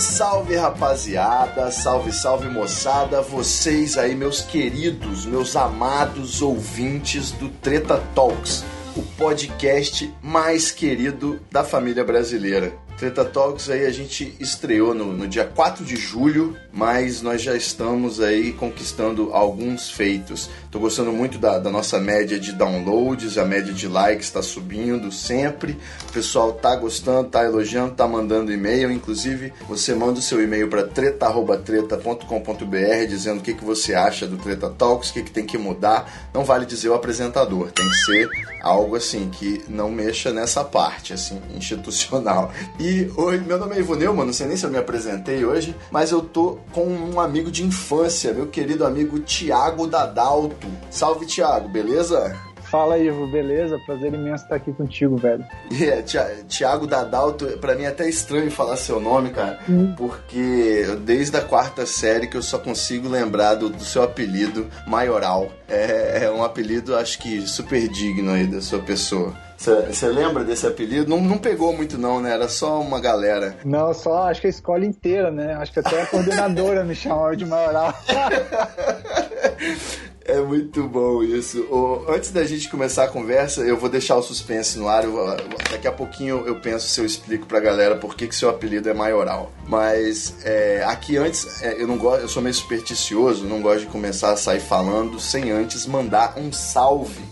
Salve, rapaziada, salve, salve moçada, vocês aí, meus queridos, meus amados ouvintes do Treta Talks, o podcast mais querido da família brasileira. Treta Talks aí a gente estreou no, no dia 4 de julho, mas nós já estamos aí conquistando alguns feitos. Tô gostando muito da, da nossa média de downloads, a média de likes está subindo sempre. O pessoal tá gostando, tá elogiando, tá mandando e-mail. Inclusive, você manda o seu e-mail para treta.treta.com.br dizendo o que, que você acha do Treta Talks, o que, que tem que mudar. Não vale dizer o apresentador, tem que ser algo assim que não mexa nessa parte assim institucional. E oi, meu nome é Ivo Neumann, não sei nem se eu me apresentei hoje, mas eu tô com um amigo de infância, meu querido amigo Tiago Dadalto. Salve Tiago, beleza? Fala, Ivo, beleza? Prazer imenso estar aqui contigo, velho. Yeah, Tiago Dadalto, pra mim é até estranho falar seu nome, cara, hum. porque desde a quarta série que eu só consigo lembrar do, do seu apelido, Maioral. É, é um apelido, acho que super digno aí da sua pessoa. Você lembra desse apelido? Não, não pegou muito não, né? Era só uma galera. Não, só acho que a escola inteira, né? Acho que até a coordenadora me chamava de maioral. É muito bom isso. antes da gente começar a conversa, eu vou deixar o suspense no ar. Vou, daqui a pouquinho eu penso se eu explico pra galera por que, que seu apelido é maioral. Mas é, aqui antes, é, eu não gosto, eu sou meio supersticioso, não gosto de começar a sair falando sem antes mandar um salve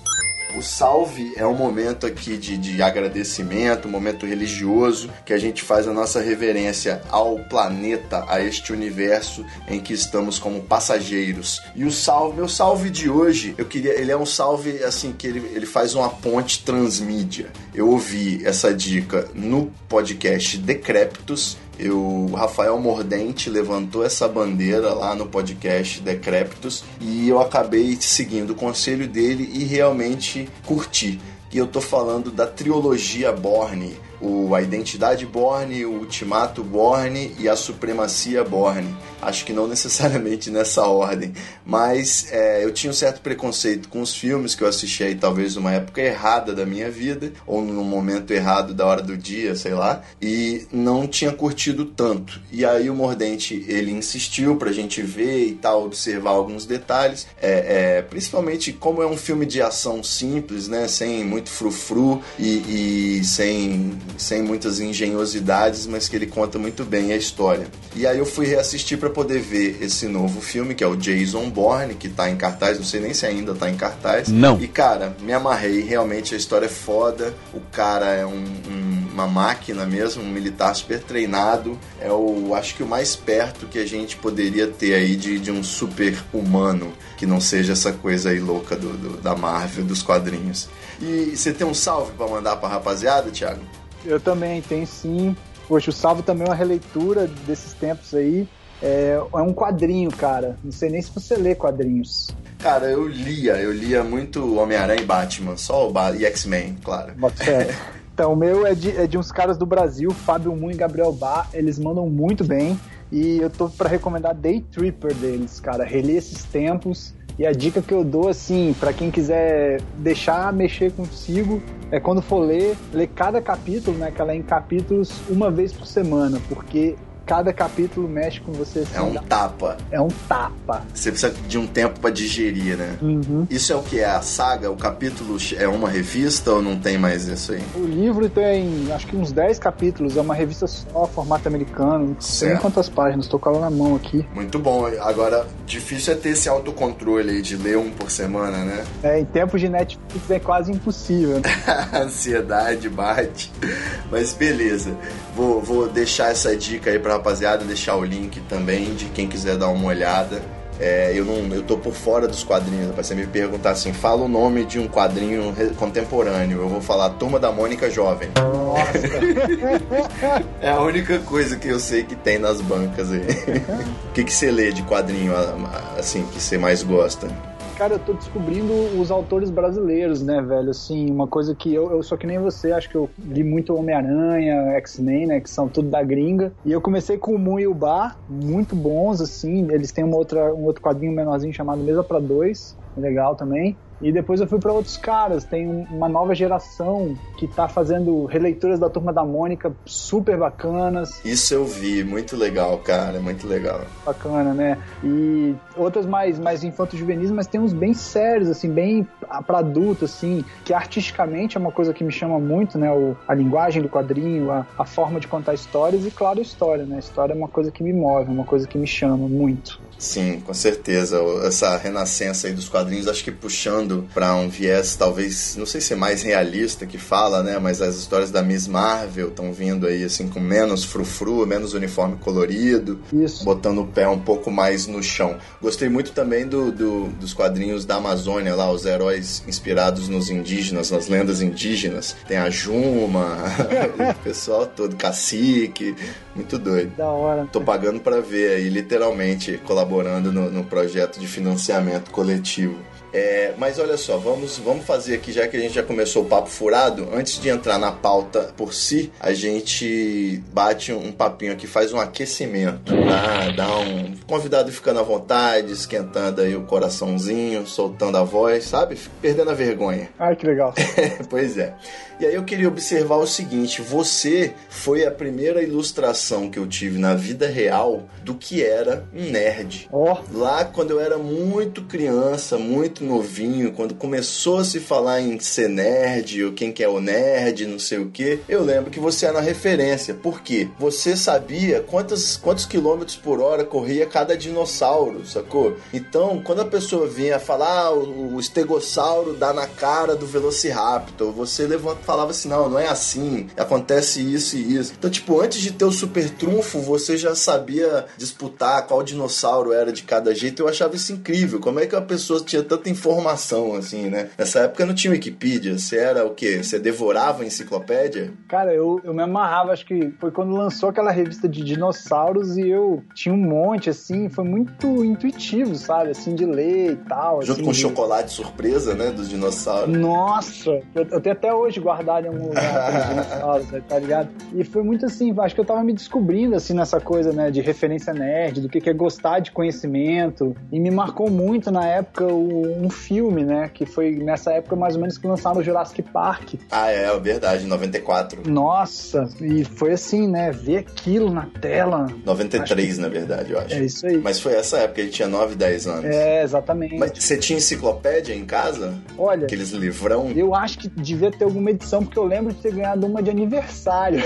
o salve é um momento aqui de, de agradecimento, um momento religioso, que a gente faz a nossa reverência ao planeta, a este universo em que estamos como passageiros. E o salve, meu salve de hoje, eu queria, ele é um salve assim que ele, ele faz uma ponte transmídia. Eu ouvi essa dica no podcast Decréptos eu, o Rafael Mordente levantou essa bandeira lá no podcast Decréptos e eu acabei seguindo o conselho dele e realmente curti. E eu tô falando da trilogia Borne o A Identidade Borne, o Ultimato Borne e a Supremacia Borne. Acho que não necessariamente nessa ordem, mas é, eu tinha um certo preconceito com os filmes que eu assisti aí, talvez numa época errada da minha vida, ou num momento errado da hora do dia, sei lá, e não tinha curtido tanto. E aí o Mordente, ele insistiu pra gente ver e tal, observar alguns detalhes, é, é, principalmente como é um filme de ação simples, né, sem muito frufru e, e sem sem muitas engenhosidades, mas que ele conta muito bem a história. E aí eu fui reassistir para poder ver esse novo filme, que é o Jason Bourne, que tá em cartaz, não sei nem se ainda tá em cartaz. Não. E cara, me amarrei, realmente a história é foda, o cara é um, um, uma máquina mesmo, um militar super treinado, é o, acho que o mais perto que a gente poderia ter aí de, de um super humano, que não seja essa coisa aí louca do, do da Marvel, dos quadrinhos. E você tem um salve para mandar pra rapaziada, Thiago? Eu também tenho sim. Poxa, o Salvo também é uma releitura desses tempos aí. É, é um quadrinho, cara. Não sei nem se você lê quadrinhos. Cara, eu lia, eu lia muito Homem-Aranha e Batman, só o ba e X-Men, claro. então, o meu é de, é de uns caras do Brasil, Fábio Moon e Gabriel Bar, eles mandam muito bem. E eu tô para recomendar Day Tripper deles, cara. Reli esses tempos. E a dica que eu dou, assim, para quem quiser deixar mexer consigo, é quando for ler, ler cada capítulo, né? Que ela é em capítulos uma vez por semana, porque cada capítulo mexe com você. Assim, é um tapa. É um tapa. Você precisa de um tempo para digerir, né? Uhum. Isso é o que é a saga? O capítulo é uma revista ou não tem mais isso aí? O livro tem, acho que uns 10 capítulos. É uma revista só, formato americano. Não sei nem quantas páginas. Tô com ela na mão aqui. Muito bom. Agora, difícil é ter esse autocontrole aí de ler um por semana, né? É, em tempos de Netflix é quase impossível. Né? a ansiedade bate. Mas beleza. Vou, vou deixar essa dica aí pra rapaziada, deixar o link também de quem quiser dar uma olhada. É, eu não, eu tô por fora dos quadrinhos. Pra você me perguntar assim, fala o nome de um quadrinho contemporâneo. Eu vou falar Turma da Mônica Jovem. é a única coisa que eu sei que tem nas bancas aí. o que, que você lê de quadrinho assim que você mais gosta? Cara, eu tô descobrindo os autores brasileiros, né, velho? Assim, uma coisa que eu, eu sou que nem você, acho que eu li muito Homem-Aranha, X-Men, né, que são tudo da gringa. E eu comecei com o Moon e o Bar, muito bons, assim. Eles têm uma outra, um outro quadrinho menorzinho chamado Mesa para Dois, legal também. E depois eu fui para outros caras. Tem uma nova geração que tá fazendo releituras da Turma da Mônica super bacanas. Isso eu vi, muito legal, cara, muito legal. Bacana, né? E outras mais, mais infanto-juvenis, mas tem uns bem sérios, assim, bem para adulto, assim, que artisticamente é uma coisa que me chama muito, né? O, a linguagem do quadrinho, a, a forma de contar histórias e, claro, a história, né? A história é uma coisa que me move, uma coisa que me chama muito. Sim, com certeza. Essa renascença aí dos quadrinhos, acho que puxando para um viés talvez, não sei se é mais realista que fala, né? Mas as histórias da Miss Marvel estão vindo aí assim com menos frufru, menos uniforme colorido, Isso. botando o pé um pouco mais no chão. Gostei muito também do, do, dos quadrinhos da Amazônia lá, os heróis inspirados nos indígenas, nas lendas indígenas. Tem a Juma, o pessoal todo, cacique, muito doido. Da hora. Tô pagando para ver aí, literalmente, colaborando no, no projeto de financiamento coletivo. É, mas olha só, vamos, vamos fazer aqui, já que a gente já começou o papo furado, antes de entrar na pauta por si, a gente bate um papinho aqui, faz um aquecimento, dá, dá um convidado ficando à vontade, esquentando aí o coraçãozinho, soltando a voz, sabe? Perdendo a vergonha. Ai, que legal. pois é. E aí eu queria observar o seguinte: você foi a primeira ilustração que eu tive na vida real do que era um nerd. Ó. Lá quando eu era muito criança, muito novinho, quando começou a se falar em ser nerd, ou quem que é o nerd, não sei o que, eu lembro que você era uma referência. Por quê? Você sabia quantos, quantos quilômetros por hora corria cada dinossauro, sacou? Então, quando a pessoa vinha falar ah, o, o estegossauro dá na cara do Velociraptor, você levanta, falava assim, não, não é assim, acontece isso e isso. Então, tipo, antes de ter o super trunfo, você já sabia disputar qual dinossauro era de cada jeito. Eu achava isso incrível. Como é que a pessoa tinha tanta informação, assim, né? Nessa época não tinha Wikipedia. Você era o quê? Você devorava a enciclopédia? Cara, eu, eu me amarrava, acho que foi quando lançou aquela revista de dinossauros e eu tinha um monte, assim, foi muito intuitivo, sabe? Assim, de ler e tal. Junto assim, com o de... chocolate surpresa, né? Dos dinossauros. Nossa! Eu, eu tenho até hoje guardado em algum lugar tá ligado? E foi muito assim, acho que eu tava me descobrindo, assim, nessa coisa, né, de referência nerd, do que que é gostar de conhecimento. E me marcou muito na época o, um filme, né, que foi nessa época mais ou menos que lançaram o Jurassic Park. Ah, é, é verdade, 94. Nossa, e foi assim, né, ver aquilo na tela. 93, que- na verdade, eu acho. É isso aí. Mas foi essa época, ele tinha 9, 10 anos. É, exatamente. Mas você tinha enciclopédia em casa? Olha, Aqueles livrão? eu acho que devia ter alguma edição, porque eu lembro de ter ganhado uma de aniversário.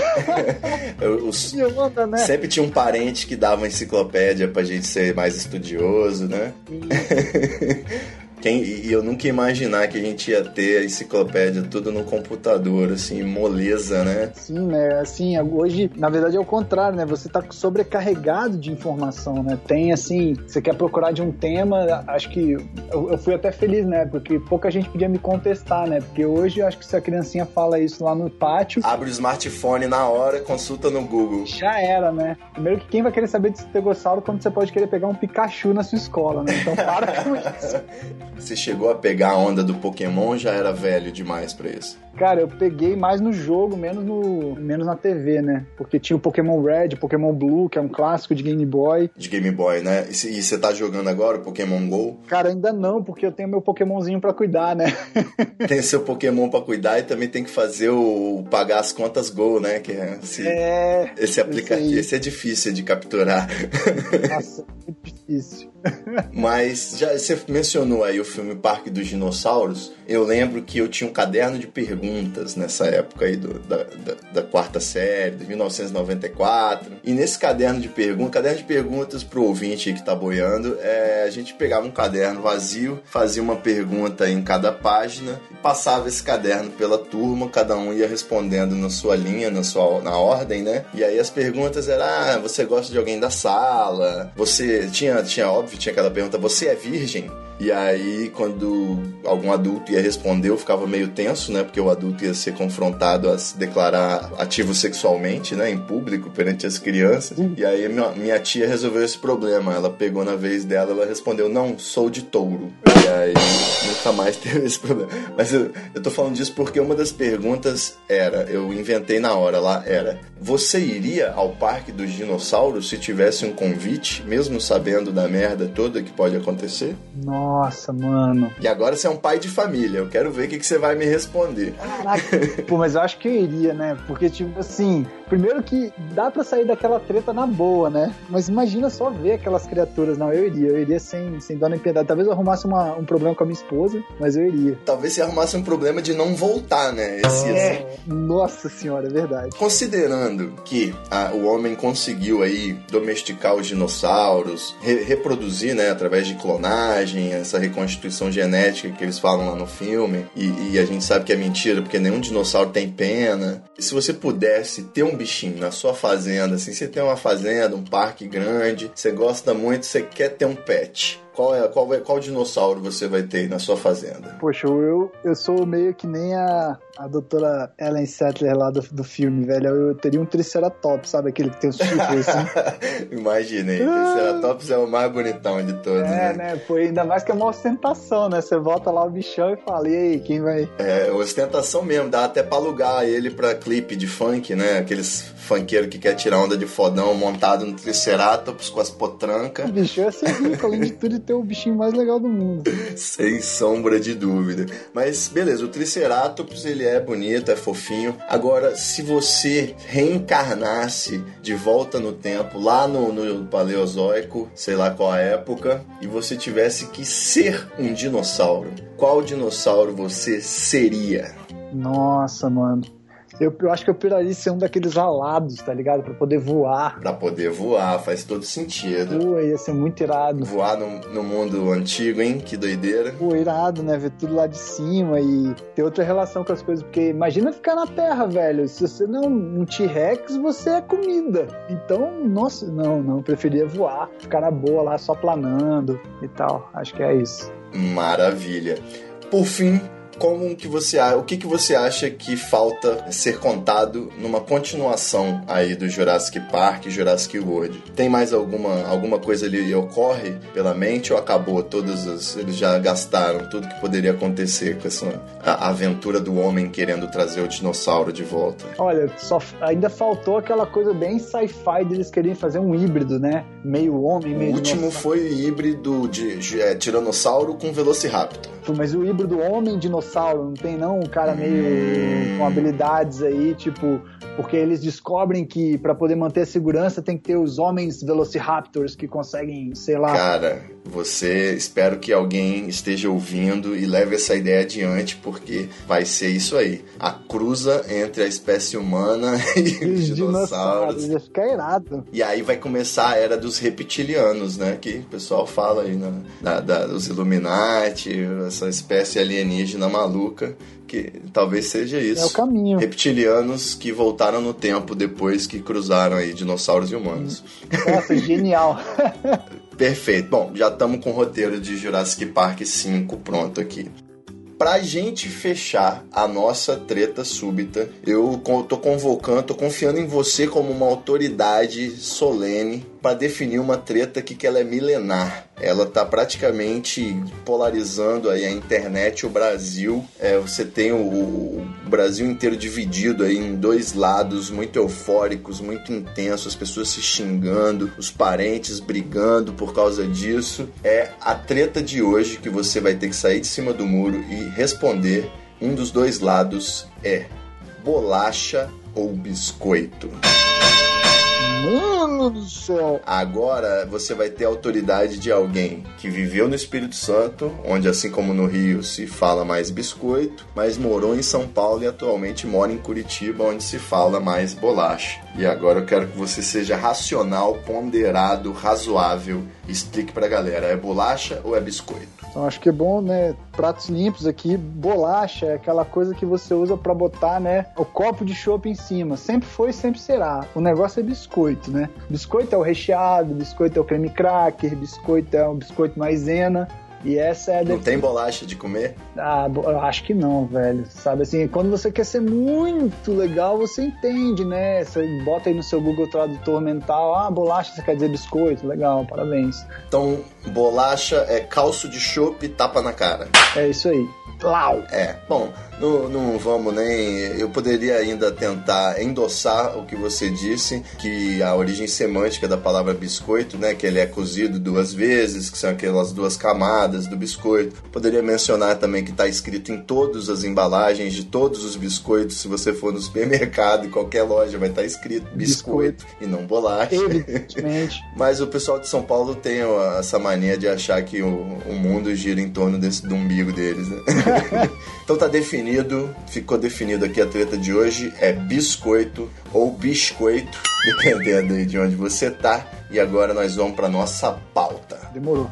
Eu- os- onda, né? Sempre tinha um parente que dava enciclopédia pra gente ser mais estudioso, né? Quem, e eu nunca ia imaginar que a gente ia ter a enciclopédia tudo no computador, assim, moleza, né? Sim, né? Assim, hoje, na verdade, é o contrário, né? Você tá sobrecarregado de informação, né? Tem, assim, você quer procurar de um tema, acho que eu, eu fui até feliz, né? Porque pouca gente podia me contestar, né? Porque hoje, eu acho que se a criancinha fala isso lá no pátio, Abre o smartphone na hora, consulta no Google. já era, né? Primeiro que quem vai querer saber de estegossauro quando você pode querer pegar um Pikachu na sua escola, né? Então para com isso. Você chegou a pegar a onda do Pokémon, já era velho demais pra isso. Cara, eu peguei mais no jogo, menos, no, menos na TV, né? Porque tinha o Pokémon Red, Pokémon Blue, que é um clássico de Game Boy. De Game Boy, né? E você tá jogando agora o Pokémon GO? Cara, ainda não, porque eu tenho meu Pokémonzinho pra cuidar, né? Tem seu Pokémon pra cuidar e também tem que fazer o, o pagar as contas Go, né? Que é esse, É. esse aplicativo. Esse é difícil de capturar. Nossa, é muito difícil. Mas já você mencionou aí o filme Parque dos Dinossauros. Eu lembro que eu tinha um caderno de perguntas nessa época aí do- da, da- da quarta série, de 1994. E nesse caderno de perguntas, caderno de perguntas pro ouvinte aí que tá boiando, é, a gente pegava um caderno vazio, fazia uma pergunta em cada página e passava esse caderno pela turma, cada um ia respondendo na sua linha, na sua na ordem, né? E aí as perguntas eram: ah, você gosta de alguém da sala? Você tinha, tinha óbvio, tinha aquela pergunta: você é virgem? E aí, quando algum adulto ia responder, eu ficava meio tenso, né? Porque o adulto ia ser confrontado a se declarar ativo sexualmente, né? Em público, perante as crianças. E aí, minha, minha tia resolveu esse problema. Ela pegou na vez dela, ela respondeu: Não, sou de touro. E aí, nunca mais teve esse problema. Mas eu, eu tô falando disso porque uma das perguntas era: eu inventei na hora lá, era: Você iria ao Parque dos Dinossauros se tivesse um convite, mesmo sabendo da merda toda que pode acontecer? Nossa, mano. E agora você é um pai de família. Eu quero ver o que, que você vai me responder. Caraca, pô, mas eu acho que eu iria, né? Porque, tipo assim, primeiro que dá pra sair daquela treta na boa, né? Mas imagina só ver aquelas criaturas. Não, eu iria, eu iria sem, sem dó nem piedade. Talvez eu arrumasse uma, um problema com a minha esposa, mas eu iria. Talvez você arrumasse um problema de não voltar, né? Esse, É, assim, nossa senhora, é verdade. Considerando que ah, o homem conseguiu aí domesticar os dinossauros, re- reproduzir, né, através de clonagem, essa reconstituição genética que eles falam lá no filme, e, e a gente sabe que é mentira, porque nenhum dinossauro tem pena. Se você pudesse ter um bichinho na sua fazenda, assim, você tem uma fazenda, um parque grande, você gosta muito, você quer ter um pet. Qual, é, qual, vai- qual dinossauro você vai ter na sua fazenda? Poxa, eu, eu sou meio que nem a, a doutora Ellen Sattler lá do, do filme, velho. Eu teria um Triceratops, sabe? Aquele que tem os chifres assim. Imaginei, o Triceratops é o mais bonitão de todos, É, né? né? Pô, ainda mais que é uma ostentação, né? Você volta lá o bichão e fala, e aí, quem vai. É, ostentação mesmo, dá até pra alugar ele pra clipe de funk, né? Aqueles funkeiros que quer tirar onda de fodão montado no Triceratops com as O potrancas, bichão ia ser rico, além de tudo, e ter o bichinho mais legal do mundo. sem sombra de dúvida. Mas beleza, o Triceratops ele é bonito, é fofinho. Agora, se você reencarnasse de volta no tempo, lá no, no Paleozoico, sei lá qual a época, e você tivesse que ser um dinossauro, qual dinossauro você seria? Nossa, mano. Eu, eu acho que eu piraria ser um daqueles alados, tá ligado? Pra poder voar. Pra poder voar, faz todo sentido. Pô, ia ser muito irado. Voar no, no mundo antigo, hein? Que doideira. Pô, irado, né? Ver tudo lá de cima e ter outra relação com as coisas. Porque imagina ficar na Terra, velho. Se você não um T-Rex, você é comida. Então, nossa, não, não. Eu preferia voar. Ficar na boa lá, só planando e tal. Acho que é isso. Maravilha. Por fim, como que você o que, que você acha que falta ser contado numa continuação aí do Jurassic Park Jurassic World? Tem mais alguma alguma coisa ali ocorre pela mente ou acabou todas as eles já gastaram tudo que poderia acontecer com essa aventura do homem querendo trazer o dinossauro de volta? Olha, só ainda faltou aquela coisa bem sci-fi deles quererem fazer um híbrido, né? Meio homem, O meio último dinossauro. foi o híbrido de, de é, tiranossauro com velociraptor. Mas o híbrido homem-dinossauro, não tem não? Um cara meio com habilidades aí, tipo, porque eles descobrem que pra poder manter a segurança tem que ter os homens velociraptors que conseguem, sei lá. Cara, você espero que alguém esteja ouvindo e leve essa ideia adiante, porque vai ser isso aí. A cruza entre a espécie humana e e os os dinossauros. dinossauros, ficar irado. E aí vai começar a era dos reptilianos, né? Que o pessoal fala aí, né? Da, da- dos Illuminati, essa espécie alienígena maluca, que talvez seja isso. É o caminho. Reptilianos que voltaram no tempo depois que cruzaram aí dinossauros e humanos. Nossa, genial. Perfeito. Bom, já estamos com o roteiro de Jurassic Park 5 pronto aqui. Pra gente fechar a nossa treta súbita, eu tô convocando, tô confiando em você como uma autoridade solene para definir uma treta aqui que ela é milenar. Ela tá praticamente polarizando aí a internet o Brasil. É, você tem o, o Brasil inteiro dividido aí em dois lados muito eufóricos, muito intensos, as pessoas se xingando, os parentes brigando por causa disso. É a treta de hoje que você vai ter que sair de cima do muro e responder. Um dos dois lados é bolacha ou biscoito. Mano do céu. Agora você vai ter a autoridade de alguém que viveu no Espírito Santo, onde assim como no Rio se fala mais biscoito, mas morou em São Paulo e atualmente mora em Curitiba, onde se fala mais bolacha. E agora eu quero que você seja racional, ponderado, razoável. Explique pra galera, é bolacha ou é biscoito? Então acho que é bom, né? Pratos limpos aqui, bolacha aquela coisa que você usa pra botar, né? O copo de chopp em cima. Sempre foi, sempre será. O negócio é biscoito, né? Biscoito é o recheado, biscoito é o creme cracker, biscoito é um biscoito maisena. E essa é a Não tem bolacha de comer? Ah, eu acho que não, velho. Sabe assim, quando você quer ser muito legal, você entende, né? Você bota aí no seu Google Tradutor mental, ah, bolacha, você quer dizer biscoito, legal, parabéns. Então, bolacha é calço de chope e tapa na cara. É isso aí. Lau! É, bom, não, não vamos nem. Eu poderia ainda tentar endossar o que você disse, que a origem semântica da palavra biscoito, né, que ele é cozido duas vezes, que são aquelas duas camadas do biscoito. Poderia mencionar também que está escrito em todas as embalagens de todos os biscoitos, se você for no supermercado, em qualquer loja, vai estar escrito biscoito, e não bolacha. Evidentemente. Mas o pessoal de São Paulo tem essa mania de achar que o, o mundo gira em torno desse, do umbigo deles, né? então tá definido, ficou definido aqui a treta de hoje, é biscoito ou biscoito, dependendo de onde você tá. E agora nós vamos pra nossa pauta. Demorou.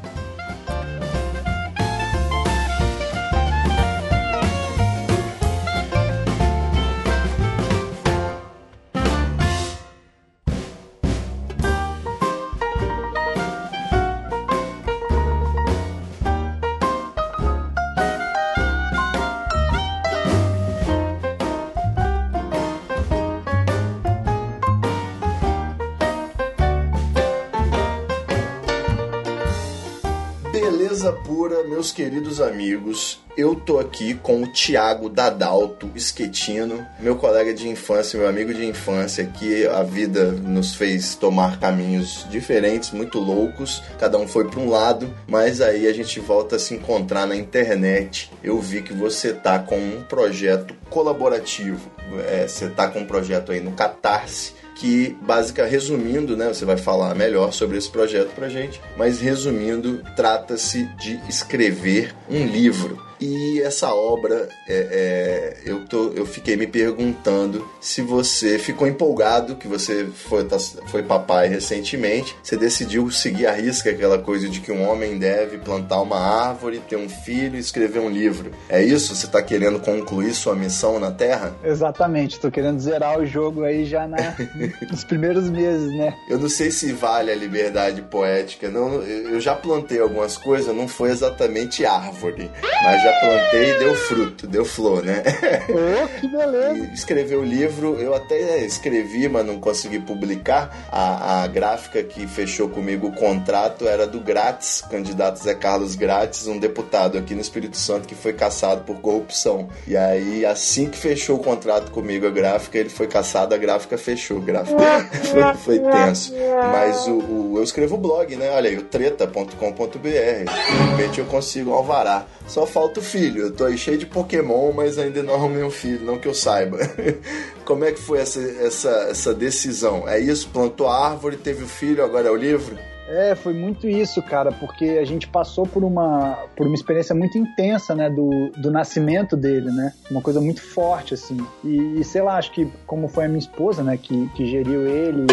Beleza pura, meus queridos amigos. Eu tô aqui com o Thiago Dadalto Esquetino, meu colega de infância, meu amigo de infância, que a vida nos fez tomar caminhos diferentes, muito loucos. Cada um foi para um lado, mas aí a gente volta a se encontrar na internet. Eu vi que você tá com um projeto colaborativo. É, você tá com um projeto aí no Catarse que básica resumindo, né, você vai falar melhor sobre esse projeto pra gente, mas resumindo, trata-se de escrever um livro. E essa obra, é, é, eu, tô, eu fiquei me perguntando se você ficou empolgado, que você foi, tá- foi papai recentemente, você decidiu seguir a risca aquela coisa de que um homem deve plantar uma árvore, ter um filho e escrever um livro. É isso? Você está querendo concluir sua missão na Terra? Exatamente, tô querendo zerar o jogo aí já na, nos primeiros meses, né? Eu não sei se vale a liberdade poética. Não, eu já plantei algumas coisas, não foi exatamente árvore, mas já plantei e deu fruto, deu flor, né? Ô, que beleza! E escrever o livro, eu até escrevi, mas não consegui publicar. A, a gráfica que fechou comigo o contrato era do Grátis, candidato Zé Carlos Grátis, um deputado aqui no Espírito Santo que foi caçado por corrupção. E aí, assim que fechou o contrato comigo, a gráfica, ele foi caçado, a gráfica fechou. A gráfica foi, foi tenso. Mas o, o- eu escrevo blog, né? Olha aí, o treta.com.br. De repente eu consigo alvará. Só falta o filho. Eu tô aí cheio de Pokémon, mas ainda não arrumei um filho, não que eu saiba. Como é que foi essa, essa, essa decisão? É isso? Plantou a árvore, teve o filho, agora é o livro? É, foi muito isso, cara, porque a gente passou por uma, por uma experiência muito intensa, né, do, do nascimento dele, né? Uma coisa muito forte, assim. E, e, sei lá, acho que como foi a minha esposa, né, que, que geriu ele,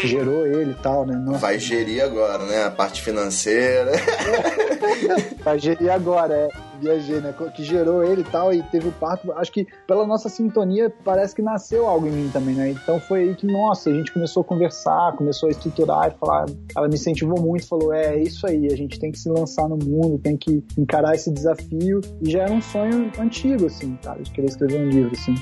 que gerou ele e tal, né? Nossa, Vai gerir agora, né? A parte financeira. Vai gerir agora, é. Viajei, né? Que gerou ele e tal, e teve o parto. Acho que pela nossa sintonia, parece que nasceu algo em mim também, né? Então foi aí que, nossa, a gente começou a conversar, começou a estruturar e falar. Ela me incentivou muito, falou: é, é isso aí, a gente tem que se lançar no mundo, tem que encarar esse desafio. E já era um sonho antigo, assim, cara, de querer escrever um livro, assim.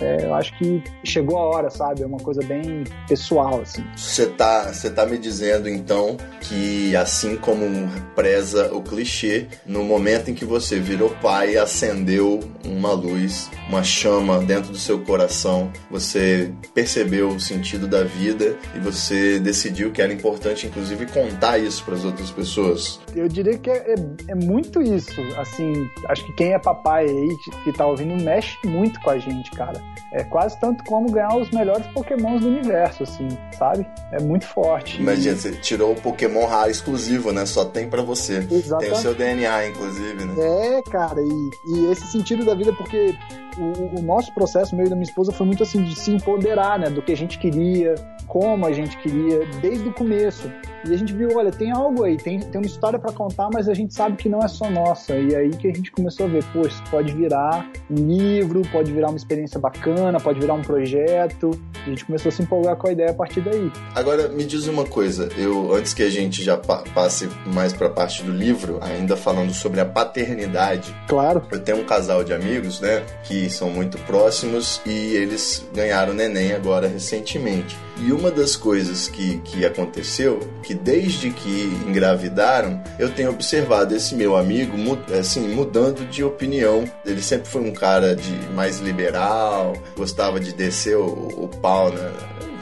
É, eu acho que chegou a hora, sabe? É uma coisa bem pessoal, assim. Você tá, tá me dizendo então que assim como preza o clichê, no momento em que você virou pai, acendeu uma luz, uma chama dentro do seu coração, você percebeu o sentido da vida e você decidiu que era importante, inclusive, contar isso para as outras pessoas. Eu diria que é, é, é muito isso. Assim, acho que quem é papai aí que tá ouvindo mexe muito com a gente, cara. É quase tanto como ganhar os melhores pokémons do universo, assim, sabe? É muito forte. Imagina, você tirou o Pokémon raro exclusivo, né? Só tem para você. Exatamente. Tem o seu DNA, inclusive, né? É, cara, e, e esse sentido da vida, porque o, o nosso processo, meio da minha esposa, foi muito assim de se empoderar, né? Do que a gente queria, como a gente queria desde o começo. E a gente viu, olha, tem algo aí, tem, tem uma história para contar, mas a gente sabe que não é só nossa. E aí que a gente começou a ver, isso pode virar um livro, pode virar uma experiência bacana, pode virar um projeto. A gente começou a se empolgar com a ideia a partir daí. Agora, me diz uma coisa, eu antes que a gente já pa passe mais para a parte do livro, ainda falando sobre a paternidade. Claro. Eu tenho um casal de amigos, né, que são muito próximos e eles ganharam neném agora recentemente. E uma das coisas que, que aconteceu, que desde que engravidaram, eu tenho observado esse meu amigo assim, mudando de opinião. Ele sempre foi um cara de mais liberal, gostava de descer o, o pau na,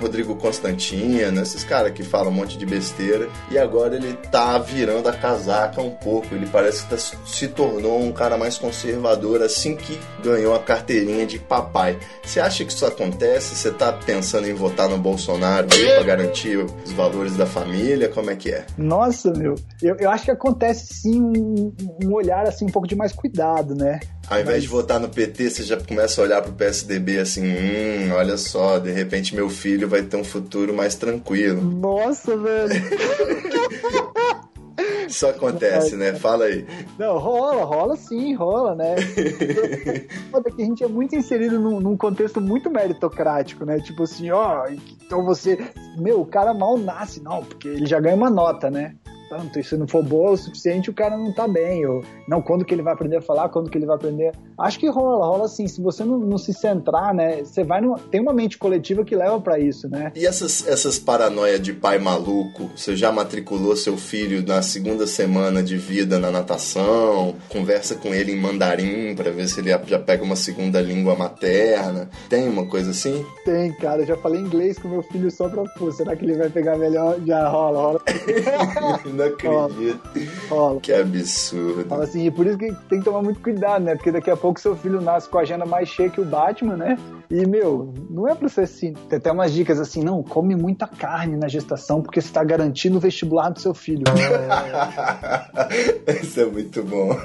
Rodrigo Constantino, esses caras que falam um monte de besteira. E agora ele tá virando a casaca um pouco. Ele parece que tá, se tornou um cara mais conservador assim que ganhou a carteirinha de papai. Você acha que isso acontece? Você tá pensando em votar no Bolsonaro aí pra garantir os valores da família? Como é que é? Nossa, meu. Eu, eu acho que acontece sim um, um olhar assim um pouco de mais cuidado, né? Ao invés Mas... de votar no PT, você já começa a olhar pro PSDB assim, hum, olha só, de repente meu filho vai ter um futuro mais tranquilo. Nossa, velho. Isso acontece, né? Fala aí. Não, rola, rola sim, rola, né? Foda que a gente é muito inserido num, num, contexto muito meritocrático, né? Tipo assim, ó, então você. Meu, o cara mal nasce, não, porque ele já ganha uma nota, né? Tanto, e se não for boa o suficiente, o cara não tá bem. Ou, não, quando que ele vai aprender a falar, quando que ele vai aprender. Acho que rola, rola assim. Se você não, não se centrar, né? Você vai no, Tem uma mente coletiva que leva para isso, né? E essas, essas paranoia de pai maluco? Você já matriculou seu filho na segunda semana de vida na natação? Conversa com ele em mandarim para ver se ele já pega uma segunda língua materna? Tem uma coisa assim? Tem, cara. Eu já falei inglês com meu filho só pra. Pô, será que ele vai pegar melhor? Já rola, rola. não acredito. Rola. Que absurdo. Fala assim, e por isso que tem que tomar muito cuidado, né? Porque daqui a pouco seu filho nasce com a agenda mais cheia que o Batman, né? E, meu, não é pra ser assim. Tem até umas dicas assim, não, come muita carne na gestação, porque você tá garantindo o vestibular do seu filho. Isso é muito bom.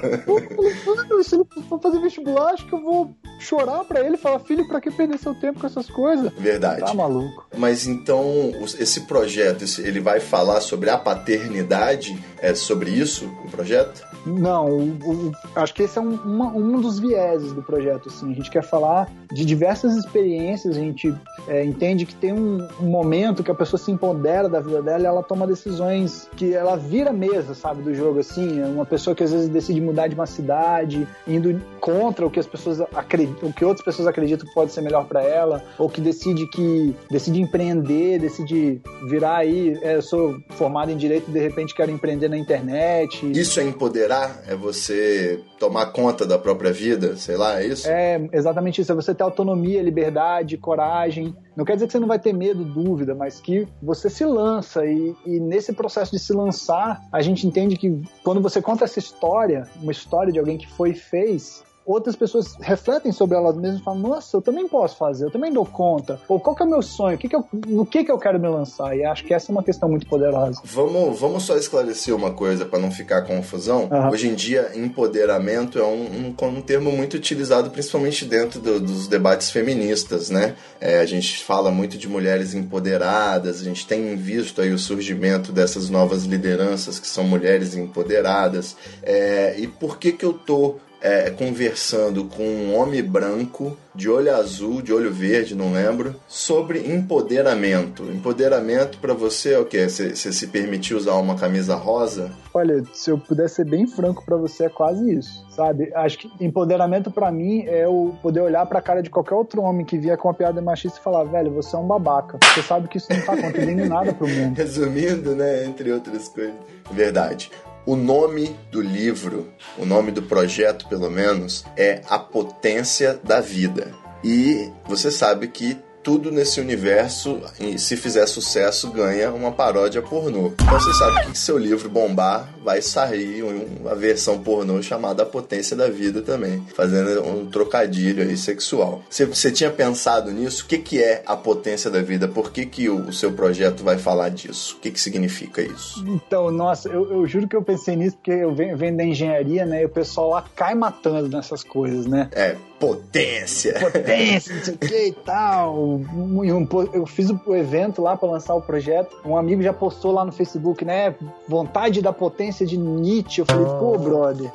se ele for fazer vestibular, acho que eu vou chorar pra ele e falar, filho, pra que perder seu tempo com essas coisas? Verdade. Tá maluco. Mas então, esse projeto, ele vai falar sobre a paternidade? É sobre isso o projeto? Não, o, o, acho que esse é um, uma, um dos vieses do projeto. Assim. A gente quer falar de diversas experiências, a gente é, entende que tem um, um, momento que a pessoa se empodera da vida dela e ela toma decisões que ela vira mesa, sabe, do jogo. assim. É uma pessoa que às vezes decide mudar de uma cidade, indo contra o que as pessoas acreditam, o que outras pessoas acreditam que pode ser melhor para ela, ou que decide que decide empreender, decide virar aí. É, eu sou formado em direito e de repente quero empreender na internet. Isso é empoderar é você tomar conta da própria vida, sei lá, é isso? É, exatamente isso. É você ter autonomia, liberdade, coragem. Não quer dizer que você não vai ter medo, dúvida, mas que você se lança. E, e nesse processo de se lançar, a gente entende que quando você conta essa história, uma história de alguém que foi e fez, outras pessoas refletem sobre elas mesmas e falam, nossa, eu também posso fazer, eu também dou conta. Ou qual que é o meu sonho? O que que eu, no que, que eu quero me lançar? E acho que essa é uma questão muito poderosa. Vamos, vamos só esclarecer uma coisa para não ficar confusão. Uhum. Hoje em dia, empoderamento é um, um, um termo muito utilizado principalmente dentro do, dos debates feministas, né? É, a gente fala muito de mulheres empoderadas, a gente tem visto aí o surgimento dessas novas lideranças que são mulheres empoderadas. É, e por que que eu tô é, conversando com um homem branco, de olho azul, de olho verde, não lembro, sobre empoderamento. Empoderamento para você é o quê? Você se permitir usar uma camisa rosa? Olha, se eu puder ser bem franco para você, é quase isso, sabe? Acho que empoderamento para mim é o poder olhar para a cara de qualquer outro homem que via com uma piada machista e falar, velho, você é um babaca. Você sabe que isso não tá contribuindo nada pro mundo. Resumindo, né, entre outras coisas. Verdade. O nome do livro, o nome do projeto, pelo menos, é A Potência da Vida. E você sabe que tudo nesse universo, se fizer sucesso, ganha uma paródia pornô. Então você sabe que se seu livro bombar, vai sair uma versão pornô chamada A Potência da Vida também, fazendo um trocadilho aí sexual. Você, você tinha pensado nisso? O que, que é a potência da vida? Por que, que o, o seu projeto vai falar disso? O que, que significa isso? Então, nossa, eu, eu juro que eu pensei nisso porque eu venho, venho da engenharia, né? E o pessoal lá cai matando nessas coisas, né? É, potência. Potência, não sei o que e tal. eu fiz o evento lá para lançar o projeto. Um amigo já postou lá no Facebook, né? Vontade da potência de Nietzsche. Eu falei, pô, brother.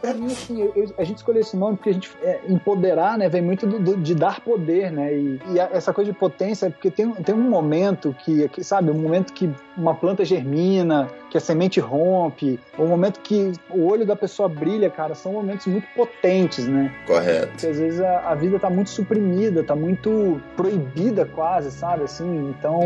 pra mim, assim, eu, a gente escolheu esse nome porque a gente é, empoderar, né? Vem muito do, do, de dar poder, né? E, e, essa coisa de potência é porque tem, tem um momento que, que, sabe, um momento que uma planta germina, que a semente rompe, um momento que o olho da pessoa brilha, cara, são momentos muito potentes, né? Correto. Porque às vezes a, a vida tá muito suprimida, tá muito proibida quase, sabe? Assim, então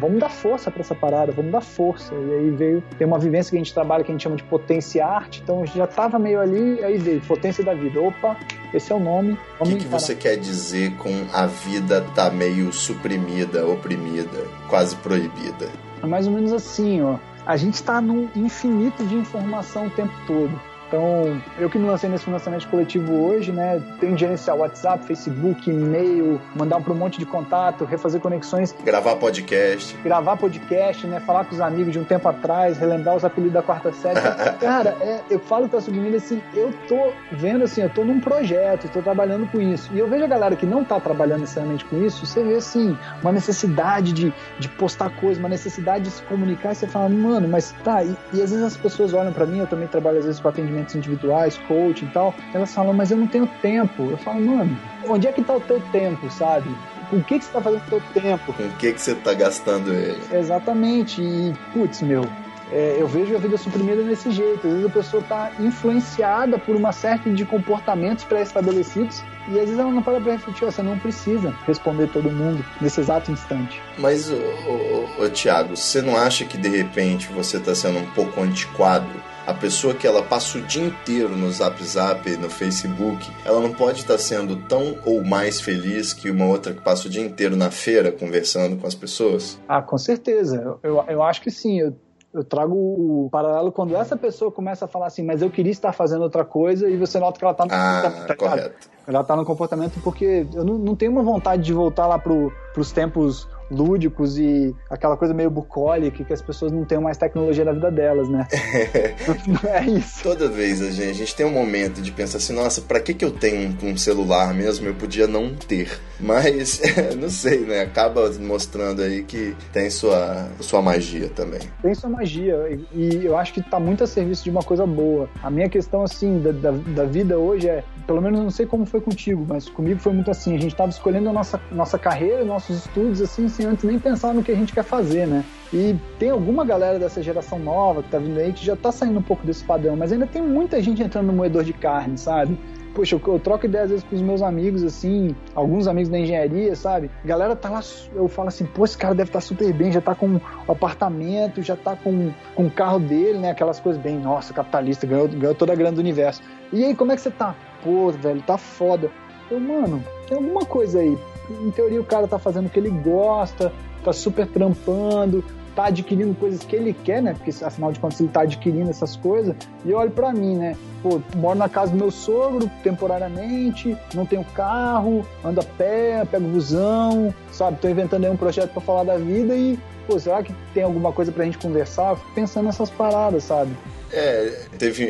vamos dar força para essa parada, vamos dar força. E aí veio, tem uma vivência que a gente trabalha que a gente chama de potência arte, então já tava meio ali, aí veio potência da vida. Opa, esse é o nome. O que, que você quer dizer com a vida tá meio suprimida, oprimida, quase proibida? É mais ou menos assim, ó. A gente está num infinito de informação o tempo todo. Então, eu que me lancei nesse financiamento coletivo hoje, né? Tenho que gerenciar WhatsApp, Facebook, e-mail, mandar para um monte de contato, refazer conexões. Gravar podcast. Gravar podcast, né? Falar com os amigos de um tempo atrás, relembrar os apelidos da quarta série. Cara, é, eu falo com a submilha assim, eu tô vendo assim, eu tô num projeto, estou trabalhando com isso. E eu vejo a galera que não tá trabalhando necessariamente com isso, você vê assim, uma necessidade de, de postar coisa, uma necessidade de se comunicar, e você fala, mano, mas tá, e, e às vezes as pessoas olham para mim, eu também trabalho às vezes com atendimento atendimentos individuais, coaching e tal, elas falam, mas eu não tenho tempo. Eu falo, mano, onde é que tá o teu tempo, sabe? Com o que, que você tá fazendo com o teu tempo? Com o que, que você tá gastando ele? Exatamente. E, putz, meu, é, eu vejo a vida suprimida nesse jeito. Às vezes a pessoa está influenciada por uma série de comportamentos pré-estabelecidos e às vezes ela não para para refletir, você não precisa responder todo mundo nesse exato instante. Mas, ô, ô, ô, Tiago, você não acha que de repente você está sendo um pouco antiquado? A pessoa que ela passa o dia inteiro no Zap Zap, no Facebook, ela não pode estar sendo tão ou mais feliz que uma outra que passa o dia inteiro na feira conversando com as pessoas? Ah, com certeza. Eu, eu acho que sim. Eu eu trago o paralelo quando essa pessoa começa a falar assim, mas eu queria estar fazendo outra coisa, e você nota que ela tá no ah, tá, correto. Ela tá no comportamento porque eu não, não tenho uma vontade de voltar lá pro, pros tempos lúdicos e aquela coisa meio bucólica que as pessoas não têm mais tecnologia na vida delas, né? é isso. Toda vez a gente, a gente tem um momento de pensar assim, nossa, para que que eu tenho um, celular mesmo? Eu podia não ter. Mas, não sei, né? Acaba mostrando aí que tem sua, sua magia também. Tem sua magia e, e eu acho que tá muito a serviço de uma coisa boa. A minha questão, assim, da, da, da vida hoje é, pelo menos não sei como foi contigo, mas comigo foi muito assim, a gente tava escolhendo a nossa, nossa carreira, nossos estudos, assim, assim, antes nem pensar no que a gente quer fazer, né? E tem alguma galera dessa geração nova que tá vindo aí que já tá saindo um pouco desse padrão, mas ainda tem muita gente entrando no moedor de carne, sabe? Poxa, eu, eu troco ideia às vezes com os meus amigos, assim, alguns amigos da engenharia, sabe? A galera tá lá, eu falo assim, pô, esse cara deve estar tá super bem, já tá com um apartamento, já tá com, com o carro dele, né? Aquelas coisas bem, nossa, capitalista, ganhou, ganhou toda a grana do universo. E aí, como é que você tá? Pô, velho, tá foda. Eu, mano, tem alguma coisa aí em teoria o cara tá fazendo o que ele gosta, tá super trampando, tá adquirindo coisas que ele quer, né? Porque afinal de contas ele tá adquirindo essas coisas. E eu olho para mim, né? Pô, moro na casa do meu sogro temporariamente, não tenho carro, ando a pé, pego busão, sabe? Tô inventando aí um projeto para falar da vida e, pô, será que tem alguma coisa pra gente conversar? Eu fico pensando nessas paradas, sabe? É, teve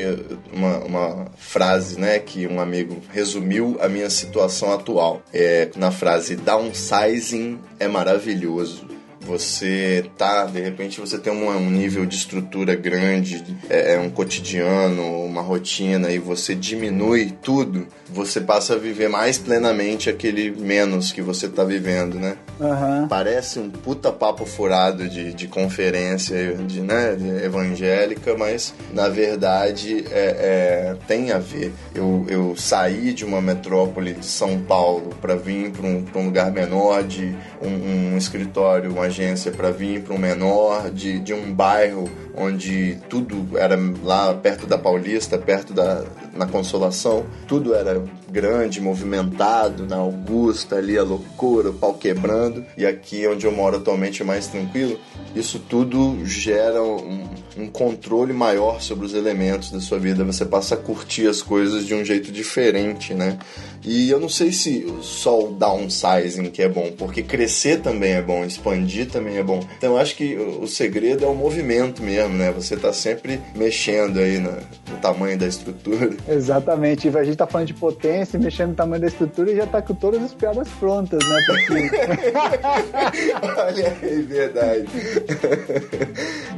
uma, uma, frase, né, que um amigo resumiu a minha situação atual. É, na frase downsizing é maravilhoso você tá, de repente você tem um, um nível de estrutura grande, é, é, um cotidiano, uma rotina e você diminui tudo, você passa a viver mais plenamente aquele menos que você tá vivendo, né? Uhum. Parece um puta papo furado de, de conferência de, né, de evangélica, mas na verdade é, é, tem a ver. Eu, eu saí de uma metrópole de São Paulo para vir para um, um lugar menor, de um, um escritório, uma agência para vir para um menor, de, de um bairro onde tudo era lá perto da Paulista, perto da na Consolação, tudo era grande, movimentado, na Augusta ali a loucura, o pau quebrando, e aqui onde eu moro atualmente é mais tranquilo. Isso tudo gera um, um controle maior sobre os elementos da sua vida, você passa a curtir as coisas de um jeito diferente, né? E eu não sei se só o downsizing que é bom, porque crescer também é bom, expandir também é bom. Então eu acho que o segredo é o movimento mesmo, né? Você tá sempre mexendo aí no, no tamanho da estrutura. Exatamente. A gente tá falando de potência, mexendo no tamanho da estrutura e já tá com todas as piadas prontas, né? Porque... Olha aí, verdade.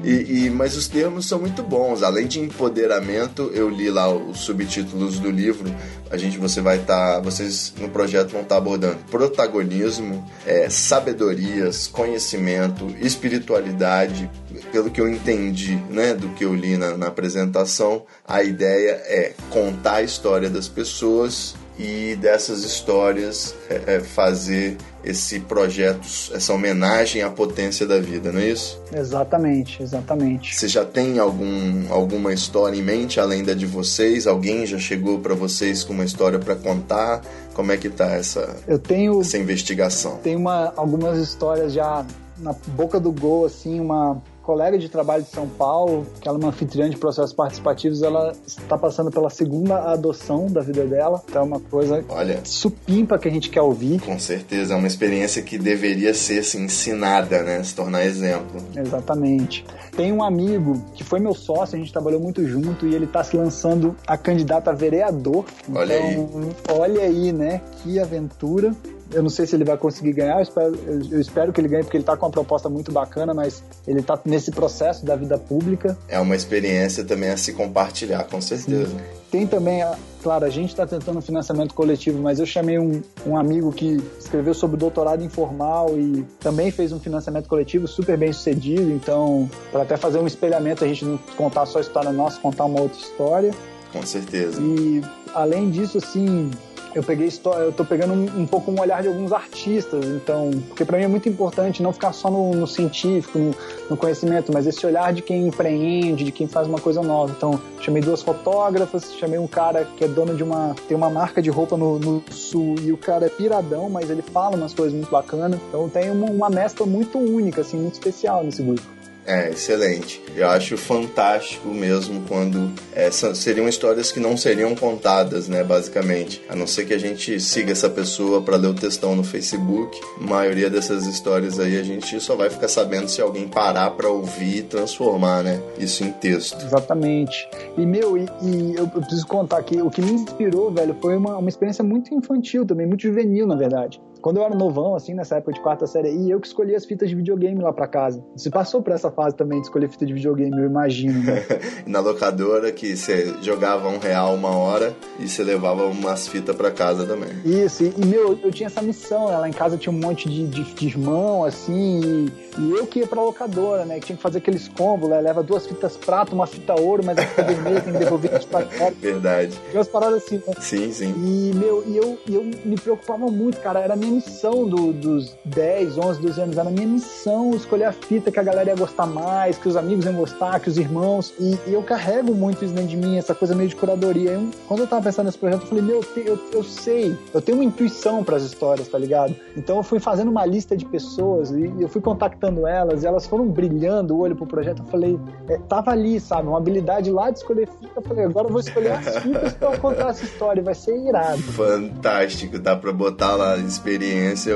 e, e, mas os termos são muito bons. Além de empoderamento, eu li lá os subtítulos do livro. A gente, você vai estar, tá, vocês no projeto vão estar tá abordando protagonismo, é, sabedorias, conhecimento, espiritualidade. Pelo que eu entendi, né, do que eu li na, na apresentação, a ideia é contar a história das pessoas e dessas histórias é, é, fazer esse projeto, essa homenagem à potência da vida, não é isso? Exatamente, exatamente. Você já tem algum, alguma história em mente além da de vocês? Alguém já chegou para vocês com uma história para contar? Como é que tá essa, Eu tenho, essa investigação? Tem uma, algumas histórias já na boca do gol, assim, uma colega de trabalho de São Paulo, que ela é uma anfitriã de processos participativos, ela está passando pela segunda adoção da vida dela. Então é uma coisa Olha, supimpa que a gente quer ouvir. Com certeza, é uma experiência que deveria ser assim, ensinada, né? Se tornar exemplo. Exatamente. Tem um amigo que foi meu sócio, a gente trabalhou muito junto e ele está se lançando a candidata a vereador. Olha então, aí. Olha aí, né? Que aventura. Eu não sei se ele vai conseguir ganhar, eu espero, eu espero que ele ganhe, porque ele está com uma proposta muito bacana, mas ele está nesse processo da vida pública. É uma experiência também a se compartilhar, com certeza. Sim. Tem também, claro, a gente está tentando financiamento coletivo, mas eu chamei um, um amigo que escreveu sobre doutorado informal e também fez um financiamento coletivo super bem sucedido. Então, para até fazer um espelhamento, a gente não contar só a história nossa, contar uma outra história. Com certeza. E além disso, assim, eu peguei história, eu tô pegando um, um, pouco um olhar de alguns artistas, então, porque para mim é muito importante não ficar só no, no científico, no, no, conhecimento, mas esse olhar de quem empreende, de quem faz uma coisa nova. Então, chamei duas fotógrafas, chamei um cara que é dono de uma tem uma marca de roupa no, no sul e o cara é piradão, mas ele fala umas coisas muito bacanas. Então, tem uma, uma mescla muito única, assim, muito especial nesse grupo. É, excelente. Eu acho fantástico mesmo quando é, seriam histórias que não seriam contadas, né, basicamente. A não ser que a gente siga essa pessoa para ler o textão no Facebook. A maioria dessas histórias aí a gente só vai ficar sabendo se alguém parar para ouvir e transformar, né, isso em texto. Exatamente. E, meu, e, e eu, preciso contar que o que me inspirou, velho, foi uma, uma experiência muito infantil também, muito juvenil, na verdade. Quando eu era novão, assim, nessa época de quarta série, e eu que escolhi as fitas de videogame lá pra casa. Você passou por essa fase também de escolher fita de videogame, eu imagino, né? Na locadora, que você jogava um real uma hora e você levava umas fitas pra casa também. Isso, e, e meu, eu tinha essa missão, né? Lá em casa tinha um monte de, de, de irmão, assim, e e eu que ia pra locadora, né? Que tinha que fazer aqueles combos, né? Leva duas fitas prata, uma fita ouro, mas a fita vermelha tem que devolver pra fora. Verdade. Tinha umas paradas assim, né? Sim, sim. E, meu, e eu, e eu me preocupava muito, cara. Era a minha missão do, dos 10, 11, 12 anos. Era minha missão escolher a fita que a galera ia gostar mais, que os amigos iam gostar, que os irmãos. E, e eu carrego muito isso dentro de mim, essa coisa meio de curadoria. Eu, quando eu tava pensando nesse projeto, eu falei, meu, eu, eu, eu sei, eu tenho uma intuição para as histórias, tá ligado? Então eu fui fazendo uma lista de pessoas e eu fui contactando elas e elas foram brilhando o olho pro projeto. Eu falei, é, tava ali, sabe? Uma habilidade lá de escolher fita. Eu falei, agora eu vou escolher as fitas pra contar essa história. Vai ser irado. Fantástico. Dá pra botar lá experiência,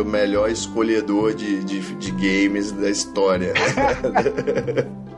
o melhor escolhedor de, de, de games da história.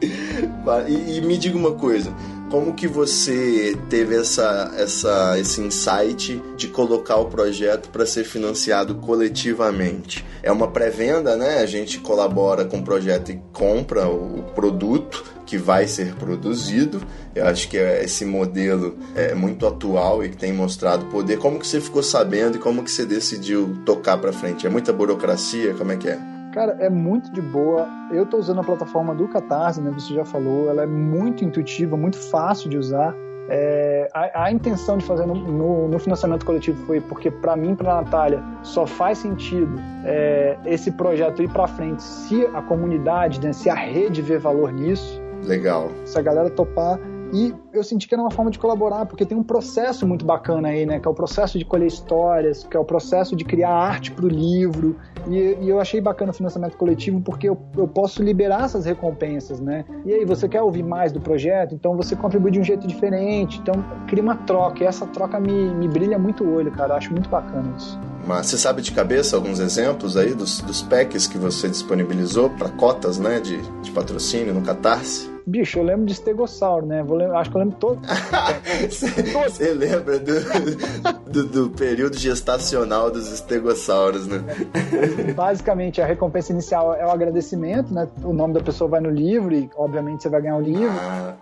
e, e me diga uma coisa como que você teve essa, essa, esse insight de colocar o projeto para ser financiado coletivamente? É uma pré-venda, né? A gente colabora com o projeto e compra o produto que vai ser produzido. Eu acho que esse modelo é muito atual e que tem mostrado poder. Como que você ficou sabendo e como que você decidiu tocar para frente? É muita burocracia? Como é que é? Cara, é muito de boa. Eu tô usando a plataforma do Catarse, né? Você já falou. Ela é muito intuitiva, muito fácil de usar. É, a, a, intenção de fazer no, no, no financiamento coletivo foi porque, para mim, para Natália, só faz sentido é, esse projeto ir para frente se a comunidade, né, se a rede vê valor nisso. Legal. Se a galera topar E eu senti que era uma forma de colaborar, porque tem um processo muito bacana aí, né? Que é o processo de colher histórias, que é o processo de criar arte para o livro. E, e, eu achei bacana o financiamento coletivo porque eu, eu posso liberar essas recompensas, né? E aí, você quer ouvir mais do projeto? Então você contribui de um jeito diferente. Então cria uma troca. E essa troca me, me brilha muito o olho, cara. Eu acho muito bacana isso. Mas você sabe de cabeça alguns exemplos aí dos, dos packs que você disponibilizou para cotas né, de, de patrocínio no Catarse? Bicho, eu lembro de Estegossauro, né? Vou lembrar, acho que eu lembro todo. Você lembra do, do, do, período gestacional dos estegossauros, né? Basicamente, a recompensa inicial é o agradecimento, né? O nome da pessoa vai no livro e, obviamente, você vai ganhar o livro. Ah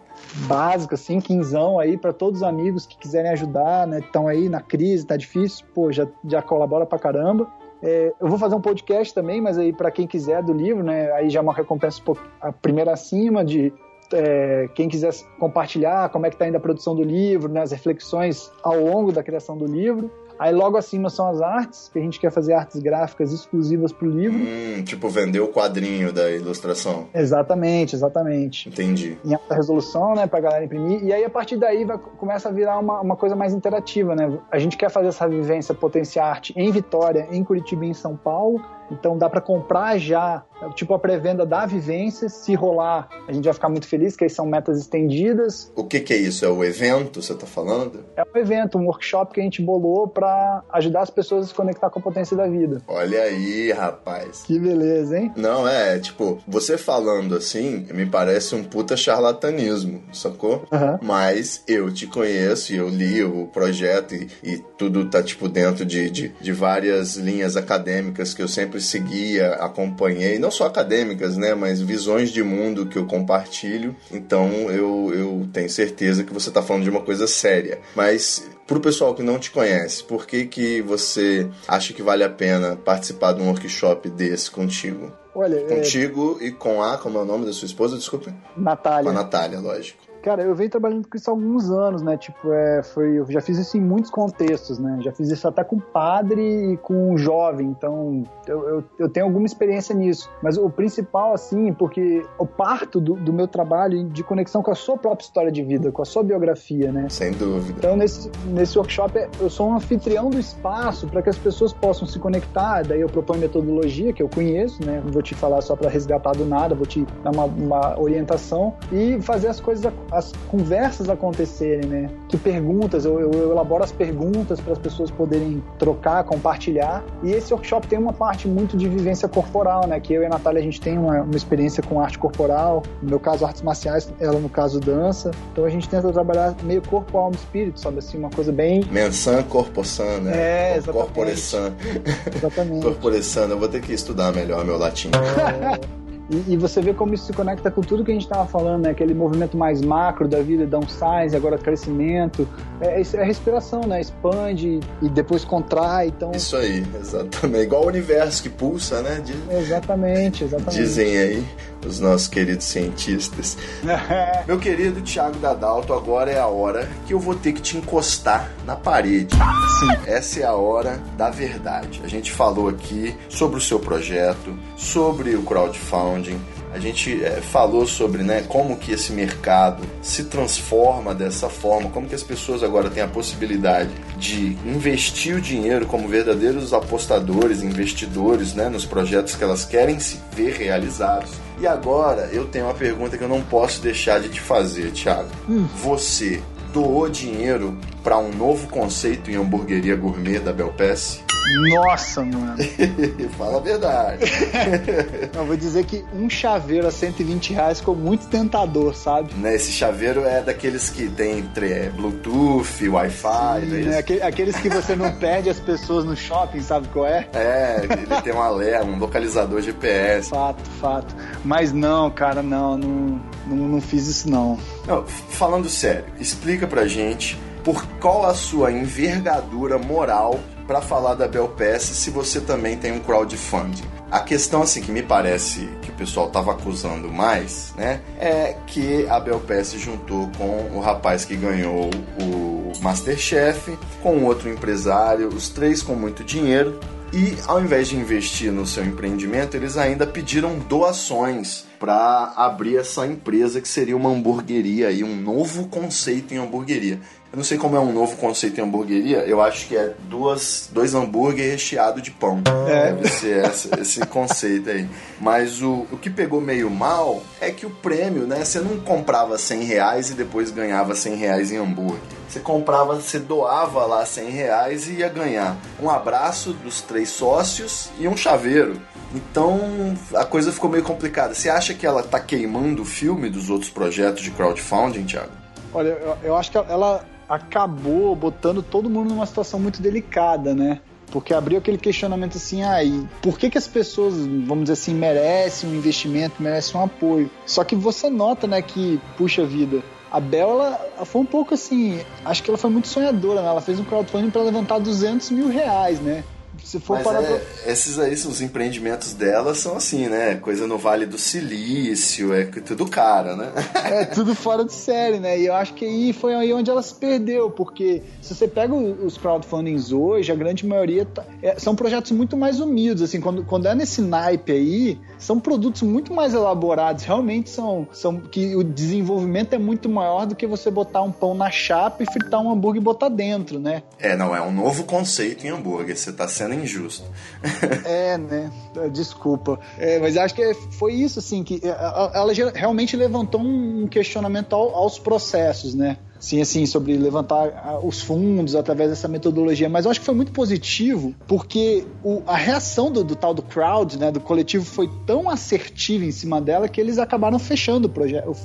básico, assim, quinzão aí para todos os amigos que quiserem ajudar, né? Estão aí na crise, tá difícil, pô, já, já colabora pra caramba. É, eu vou fazer um podcast também, mas aí para quem quiser do livro, né? Aí já é uma recompensa a primeira acima de é, quem quiser compartilhar como é que está indo a produção do livro, né, as reflexões ao longo da criação do livro. Aí logo acima são as artes, que a gente quer fazer artes gráficas exclusivas para o livro. Hum, tipo vender o quadrinho da ilustração. Exatamente, exatamente. Entendi. Em alta resolução, né, pra galera imprimir. E aí a partir daí vai, começa a virar uma, uma coisa mais interativa, né? A gente quer fazer essa vivência Potenciar Arte em Vitória, em Curitiba e em São Paulo. Então dá para comprar já, tipo a pré-venda da vivência. Se rolar, a gente vai ficar muito feliz, que aí são metas estendidas. O que, que é isso? É o evento, você tá falando? É um evento, um workshop que a gente bolou para ajudar as pessoas a se conectar com a potência da vida. Olha aí, rapaz. Que beleza, hein? Não, é, tipo, você falando assim, me parece um puta charlatanismo, sacou? Uhum. Mas eu te conheço e eu li o projeto e, e tudo tá, tipo, dentro de, de, de várias linhas acadêmicas que eu sempre seguia, acompanhei, não só acadêmicas, né, mas visões de mundo que eu compartilho. Então eu, eu tenho certeza que você está falando de uma coisa séria. Mas para o pessoal que não te conhece, por que, que você acha que vale a pena participar de um workshop desse contigo? Olha, é contigo é... e com a, como é o nome da sua esposa, desculpe? Natália. Com a Natália, lógico. Cara, eu venho trabalhando com isso há alguns anos, né? Tipo, é, foi, eu já fiz isso em muitos contextos, né? Já fiz isso até com padre e com jovem, então eu, eu, eu tenho alguma experiência nisso. Mas o principal, assim, porque eu parto do, do, meu trabalho de conexão com a sua própria história de vida, com a sua biografia, né? Sem dúvida. Então, nesse, nesse workshop, eu sou um anfitrião do espaço para que as pessoas possam se conectar. Daí eu proponho metodologia que eu conheço, né? Não vou te falar só para resgatar do nada, vou te dar uma, uma orientação e fazer as coisas as conversas acontecerem, né? Que perguntas, eu, eu, elaboro as perguntas para as pessoas poderem trocar, compartilhar. E esse workshop tem uma parte muito de vivência corporal, né? Que eu e a Natália a gente tem uma, uma experiência com arte corporal, no meu caso artes marciais, ela no caso dança. Então a gente tenta trabalhar meio corpo, alma e espírito, sabe? Assim, uma coisa bem. Mensan, corpo san, né? É, exatamente. Corpore san. Exatamente. corpore san, eu vou ter que estudar melhor meu latim. E, e, você vê como isso se conecta com tudo que a gente estava falando, né? Aquele movimento mais macro da vida, downsize, agora crescimento. É, é, é respiração, né? Expande e depois contrai. Então... Isso aí, exatamente. Igual o universo que pulsa, né? Diz... Exatamente, exatamente. Dizem aí os nossos queridos cientistas. Meu querido Thiago Dadalto, agora é a hora que eu vou ter que te encostar na parede. Sim. Essa é a hora da verdade. A gente falou aqui sobre o seu projeto, sobre o crowdfunding, a gente é, falou sobre né, como que esse mercado se transforma dessa forma, como que as pessoas agora têm a possibilidade de investir o dinheiro como verdadeiros apostadores, investidores né, nos projetos que elas querem se ver realizados. E agora eu tenho uma pergunta que eu não posso deixar de te fazer, Thiago. Hum. Você doou dinheiro para um novo conceito em hamburgueria gourmet da Belpass? Nossa, mano. Fala a verdade. Não, vou dizer que um chaveiro a 120 reais ficou muito tentador, sabe? Né, esse chaveiro é daqueles que tem entre é, Bluetooth, Wi-Fi. Sim, né? Aqueles que você não perde as pessoas no shopping, sabe qual é? É, ele tem um alerta, um localizador GPS. Fato, fato. Mas não, cara, não, não, não, não fiz isso não. não. Falando sério, explica pra gente por qual a sua envergadura moral para falar da Belpass se você também tem um crowdfunding. A questão assim que me parece que o pessoal estava acusando mais, né, é que a Belpass juntou com o rapaz que ganhou o MasterChef, com outro empresário, os três com muito dinheiro, E ao invés de investir no seu empreendimento, eles ainda pediram doações para abrir essa empresa que seria uma hamburgueria e um novo conceito em hamburgueria. Eu não sei como é um novo conceito em hamburgueria, eu acho que é duas, dois hambúrguer recheado de pão. É. Deve ser essa- esse conceito aí. Mas o, o que pegou meio mal é que o prêmio, né? Você não comprava 100 reais e depois ganhava 100 reais em hambúrguer. Você comprava, você doava lá 100 reais e ia ganhar um abraço dos três sócios e um chaveiro. Então a coisa ficou meio complicada. Você acha que ela tá queimando o filme dos outros projetos de crowdfunding, Thiago? Olha, eu, eu acho que ela acabou botando todo mundo numa situação muito delicada, né? Porque abriu aquele questionamento assim, ah, por que, que as pessoas, vamos dizer assim, merecem um investimento, merecem um apoio? Só que você nota, né, que, puxa vida, a Bel, ela foi um pouco assim, acho que ela foi muito sonhadora, né? Ela fez um crowdfunding para levantar 200 mil reais, né? Se for Mas parar é, pra... esses aí, os empreendimentos dela são assim, né? Coisa no Vale do Silício, é tudo cara, né? É tudo fora de série, né? E eu acho que aí foi aí onde ela se perdeu, porque se você pega os crowdfundings hoje, a grande maioria tá- é, são projetos muito mais humildes, assim, quando, quando é nesse naipe aí, são produtos muito mais elaborados, realmente são, são que o desenvolvimento é muito maior do que você botar um pão na chapa e fritar um hambúrguer e botar dentro, né? É, não, é um novo conceito em hambúrguer, você tá sendo injusto. É, né? Desculpa. É, mas acho que foi isso, assim, que ela ger- realmente levantou um questionamento ao- aos processos, né? Sim, assim, sobre levantar os fundos através dessa metodologia. Mas eu acho que foi muito positivo, porque o- a reação do, do tal do crowd, né, do coletivo, foi tão assertiva em cima dela que eles acabaram fechando o projeto,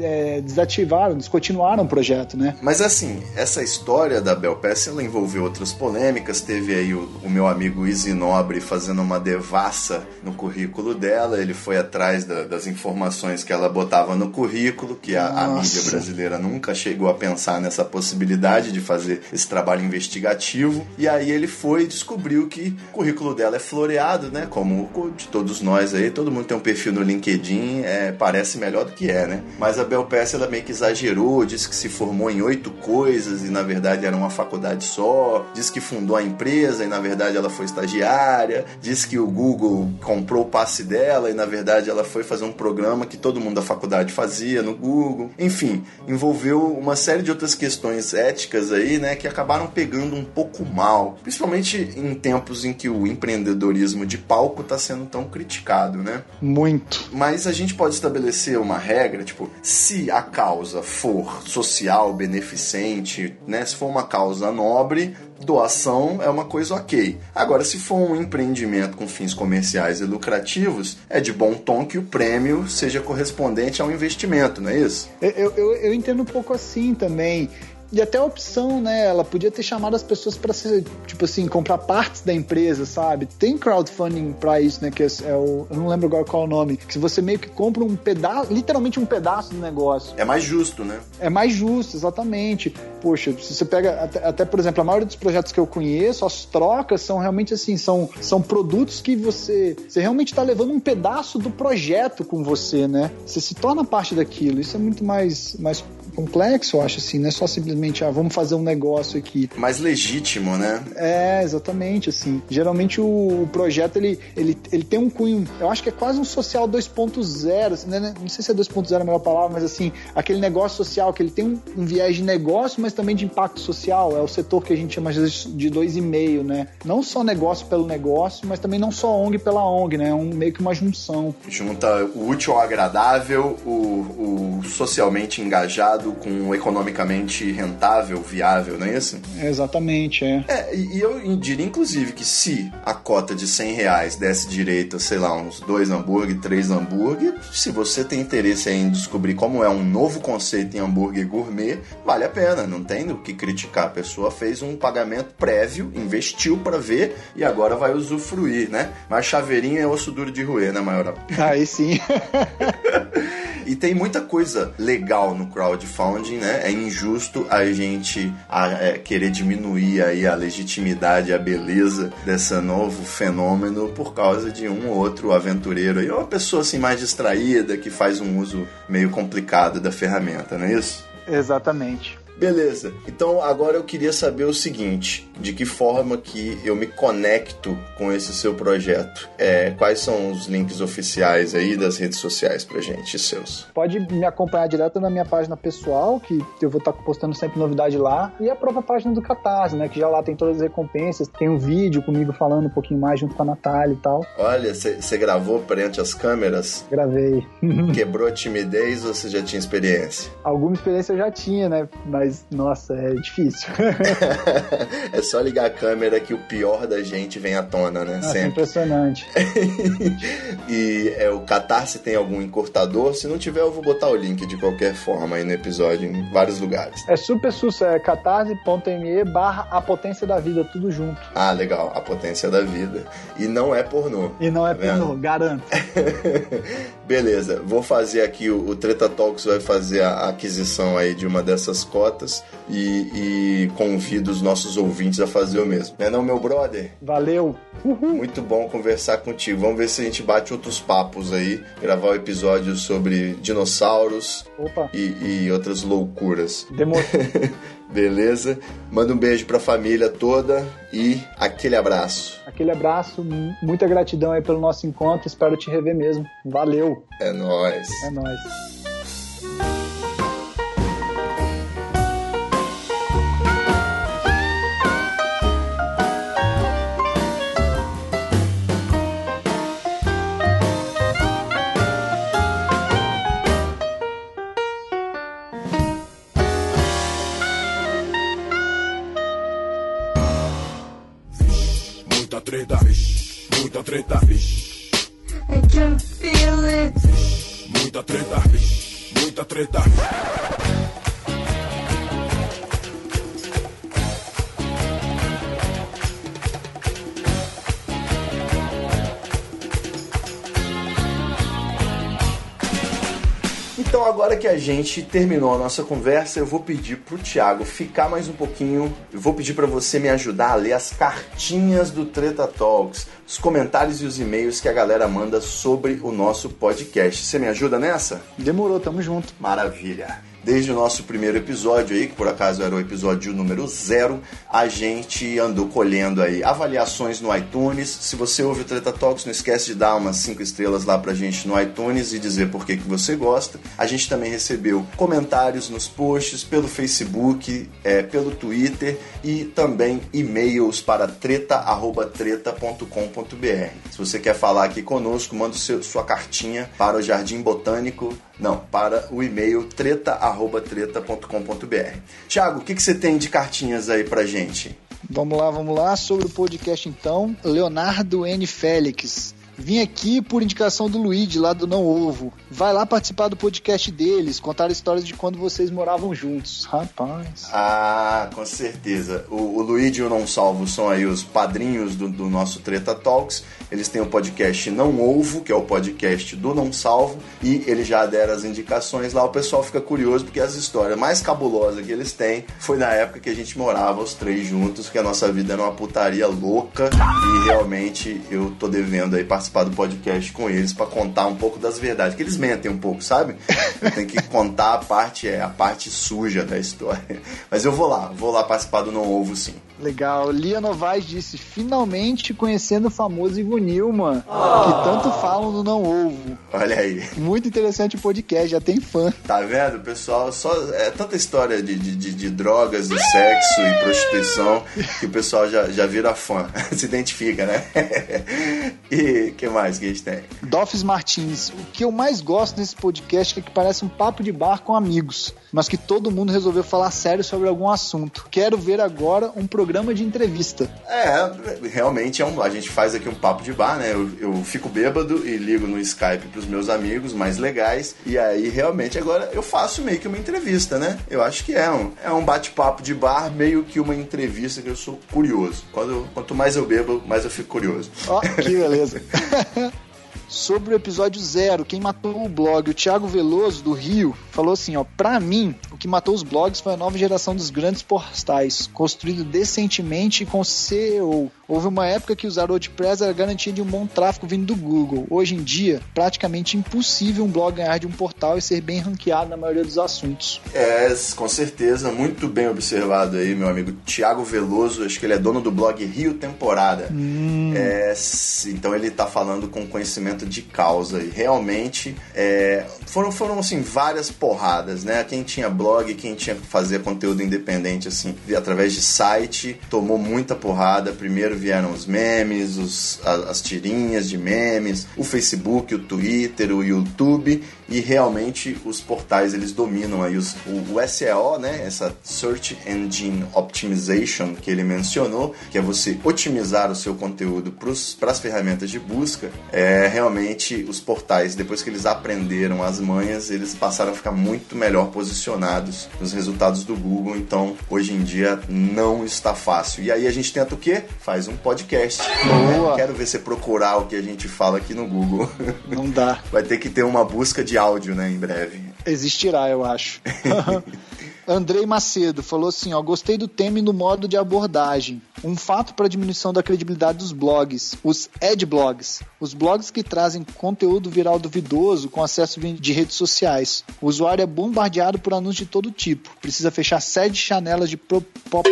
é, desativaram, descontinuaram o projeto, né? Mas assim, essa história da Bel Pass, ela envolveu outras polêmicas. Teve aí o, o meu amigo Easy Nobre fazendo uma devassa no currículo dela. Ele foi atrás da- das informações que ela botava no currículo, que a, a mídia brasileira nunca chegou a pensar nessa possibilidade de fazer esse trabalho investigativo. E aí ele foi e descobriu que o currículo dela é floreado, né? Como de todos nós aí, todo mundo tem um perfil no LinkedIn, é, parece melhor do que é, né? Mas a Bel Pass, ela meio que exagerou, disse que se formou em oito coisas e na verdade era uma faculdade só, disse que fundou a empresa e na verdade ela foi estagiária, disse que o Google comprou o passe dela e na verdade ela foi fazer um programa que todo mundo da faculdade fazia no Google. Enfim, envolveu uma série de outras questões éticas aí, né, que acabaram pegando um pouco mal, principalmente em tempos em que o empreendedorismo de palco está sendo tão criticado, né? Muito. Mas a gente pode estabelecer uma regra, tipo, se a causa for social, beneficente, né? Se for uma causa nobre, doação é uma coisa ok. Agora, se for um empreendimento com fins comerciais e lucrativos, é de bom tom que o prêmio seja correspondente ao investimento, não é isso? Eu, eu, eu- entendo um pouco assim também. E até a opção, né? Ela podia ter chamado as pessoas para ser, tipo assim, comprar partes da empresa, sabe? Tem crowdfunding pra isso, né? Que é, é o. Eu não lembro agora qual é o nome. Que se você meio que compra um pedaço, literalmente um pedaço do negócio. É mais justo, né? É mais justo, exatamente. Poxa, se você pega, até, até, por exemplo, a maioria dos projetos que eu conheço, as trocas são realmente assim, são, são produtos que você, você realmente está levando um pedaço do projeto com você, né? Você se torna parte daquilo. Isso é muito mais, mais complexo, eu acho assim, não é só simplesmente, ah, vamos fazer um negócio aqui. Mais legítimo, né? É, exatamente, assim. Geralmente o, projeto, ele, ele, ele tem um cunho, eu acho que é quase um social 2.0, assim, né? não sei se é 2.0 a melhor palavra, mas assim, aquele negócio social, que ele tem um, um viés de negócio, mas também de impacto social, é o setor que a gente chama às vezes de 2,5, né? Não só negócio pelo negócio, mas também não só ONG pela ONG, né? É um, meio que uma junção. Junta o útil ao agradável, o, o socialmente engajado com economicamente rentável, viável, não é isso? É, exatamente, é. É, e e eu diria inclusive que se a cota de 100 reais desse direito a, sei lá, uns dois hambúrguer, três hambúrguer, se você tem interesse em descobrir como é um novo conceito em hambúrguer gourmet, vale a pena, não tem o que criticar. A pessoa fez um pagamento prévio, investiu para ver e agora vai usufruir, né? Mas chaveirinho é osso duro de roer, né, Maioral? Aí sim. E tem muita coisa legal no crowdfunding, né? É injusto a gente a, é, querer diminuir aí a legitimidade, a beleza desse novo fenômeno por causa de um ou outro aventureiro aí, ou uma pessoa assim mais distraída que faz um uso meio complicado da ferramenta, não é isso? Exatamente. Beleza. Então agora eu queria saber o seguinte: de que forma que eu me conecto com esse seu projeto? É, quais são os links oficiais aí das redes sociais pra gente, seus? Pode me acompanhar direto na minha página pessoal, que eu vou estar postando sempre novidade lá, e a própria página do Catarse, né? Que já lá tem todas as recompensas, tem um vídeo comigo falando um pouquinho mais junto com a Natália e tal. Olha, você gravou perante as câmeras? Gravei. Quebrou a timidez ou você já tinha experiência? Alguma experiência eu já tinha, né? Mas, nossa, é difícil. é só ligar a câmera que o pior da gente vem à tona, né? Nossa, Sempre. impressionante. e é, o Catarse tem algum encurtador? Se não tiver, eu vou botar o link de qualquer forma aí no episódio, em vários lugares. É super sus, é catarse.me barra a potência da vida, tudo junto. Ah, legal, a potência da vida. E não é pornô. E não é tá pornô, garanto. Beleza, vou fazer aqui, o, o Treta Talks vai fazer a aquisição aí de uma dessas cotas e, e convido os nossos ouvintes a fazer o mesmo. Não é não, meu brother? Valeu! Uhul. Muito bom conversar contigo. Vamos ver se a gente bate outros papos aí, gravar o um episódio sobre dinossauros e, e, outras loucuras. Demorou. Beleza? Manda um beijo pra família toda e aquele abraço. Aquele abraço, muita gratidão aí pelo nosso encontro. Espero te rever mesmo. Valeu! É nóis. É nóis. Gente terminou a nossa conversa, eu vou pedir pro Thiago ficar mais um pouquinho. Eu vou pedir para você me ajudar a ler as cartinhas do Treta Talks, os comentários e os e-mails que a galera manda sobre o nosso podcast. Você me ajuda nessa? Demorou, tamo junto. Maravilha desde o nosso primeiro episódio aí, que por acaso era o episódio número zero, a gente andou colhendo aí avaliações no iTunes. Se você ouve o Treta Talks, não esquece de dar umas cinco estrelas lá pra gente no iTunes e dizer por que, que você gosta. A gente também recebeu comentários nos posts, pelo Facebook, é, pelo Twitter e também e-mails para treta.treta.com.br. Se você quer falar aqui conosco, manda sua cartinha para o Jardim Botânico não, para o e-mail treta@treta.com.br. Tiago, o que, que você tem de cartinhas aí pra gente? Vamos lá, vamos lá. Sobre o podcast, então, Leonardo N. Félix. Vim aqui por indicação do Luigi, lá do Não Ovo. Vai lá participar do podcast deles, contar histórias de quando vocês moravam juntos. Rapaz. Ah, com certeza. O, o Luigi e o Não Salvo são aí os padrinhos do, do nosso Treta Talks. Eles têm o podcast Não Ovo, que é o podcast do Não Salvo, e eles já deram as indicações lá. O pessoal fica curioso porque as histórias mais cabulosas que eles têm foi na época que a gente morava os três juntos, que a nossa vida era uma putaria louca e realmente eu tô devendo aí participar participar do podcast com eles para contar um pouco das verdades, que eles mentem um pouco, sabe? Eu tenho que contar a parte é a parte suja da história. Mas eu vou lá, vou lá participar do Não Ovo sim. Legal. Lia Novaes disse: finalmente conhecendo o famoso Ivo Nilman, oh. que tanto falam no Não Ovo. Olha aí. Muito interessante o podcast, já tem fã. Tá vendo, pessoal? Só é tanta história de, de, de, de drogas, de sexo e prostituição que o pessoal já, já vira fã. Se identifica, né? e que mais que a gente tem? Dolphins Martins. O que eu mais gosto nesse podcast é que parece um papo de bar com amigos, mas que todo mundo resolveu falar sério sobre algum assunto. Quero ver agora um programa de entrevista. É, realmente é um, a gente faz aqui um papo de bar, né? Eu, eu fico bêbado e ligo no Skype pros meus amigos mais legais. E aí, realmente, agora eu faço meio que uma entrevista, né? Eu acho que é um, é um bate-papo de bar, meio que uma entrevista que eu sou curioso. Quando, quanto mais eu bebo, mais eu fico curioso. Ó, oh, que beleza. sobre o episódio zero, quem matou o blog, o Thiago Veloso do Rio, falou assim, ó, pra mim, o que matou os blogs foi a nova geração dos grandes portais, construído decentemente com SEO. Houve uma época que usar WordPress era garantia de um bom tráfego vindo do Google. Hoje em dia, praticamente impossível um blog ganhar de um portal e ser bem ranqueado na maioria dos assuntos. É, com certeza, muito bem observado aí, meu amigo Tiago Veloso, acho que ele é dono do blog Rio Temporada. Hum. É, então ele tá falando com conhecimento de causa e realmente é, foram, foram assim várias porradas, né? Quem tinha blog, quem tinha que fazer conteúdo independente assim, através de site, tomou muita porrada. Primeiro vieram os memes, os, as, as tirinhas de memes, o Facebook, o Twitter, o YouTube e realmente os portais eles dominam aí os, o, o, SEO, né? Essa Search Engine Optimization que ele mencionou, que é você otimizar o seu conteúdo para as ferramentas de busca. É realmente os portais depois que eles aprenderam as manhas, eles passaram a ficar muito melhor posicionados nos resultados do Google. Então hoje em dia não está fácil. E aí a gente tenta o quê? Faz um podcast. Boa. Quero ver você procurar o que a gente fala aqui no Google. Não dá. Vai ter que ter uma busca de áudio, né, em breve. Existirá, eu acho. Andrei Macedo falou assim: ó, gostei do tema e do modo de abordagem. Um fato para diminuição da credibilidade dos blogs, os adblogs, os blogs que trazem conteúdo viral duvidoso com acesso de redes sociais. O usuário é bombardeado por anúncios de todo tipo. Precisa fechar sete chanelas de pop, pop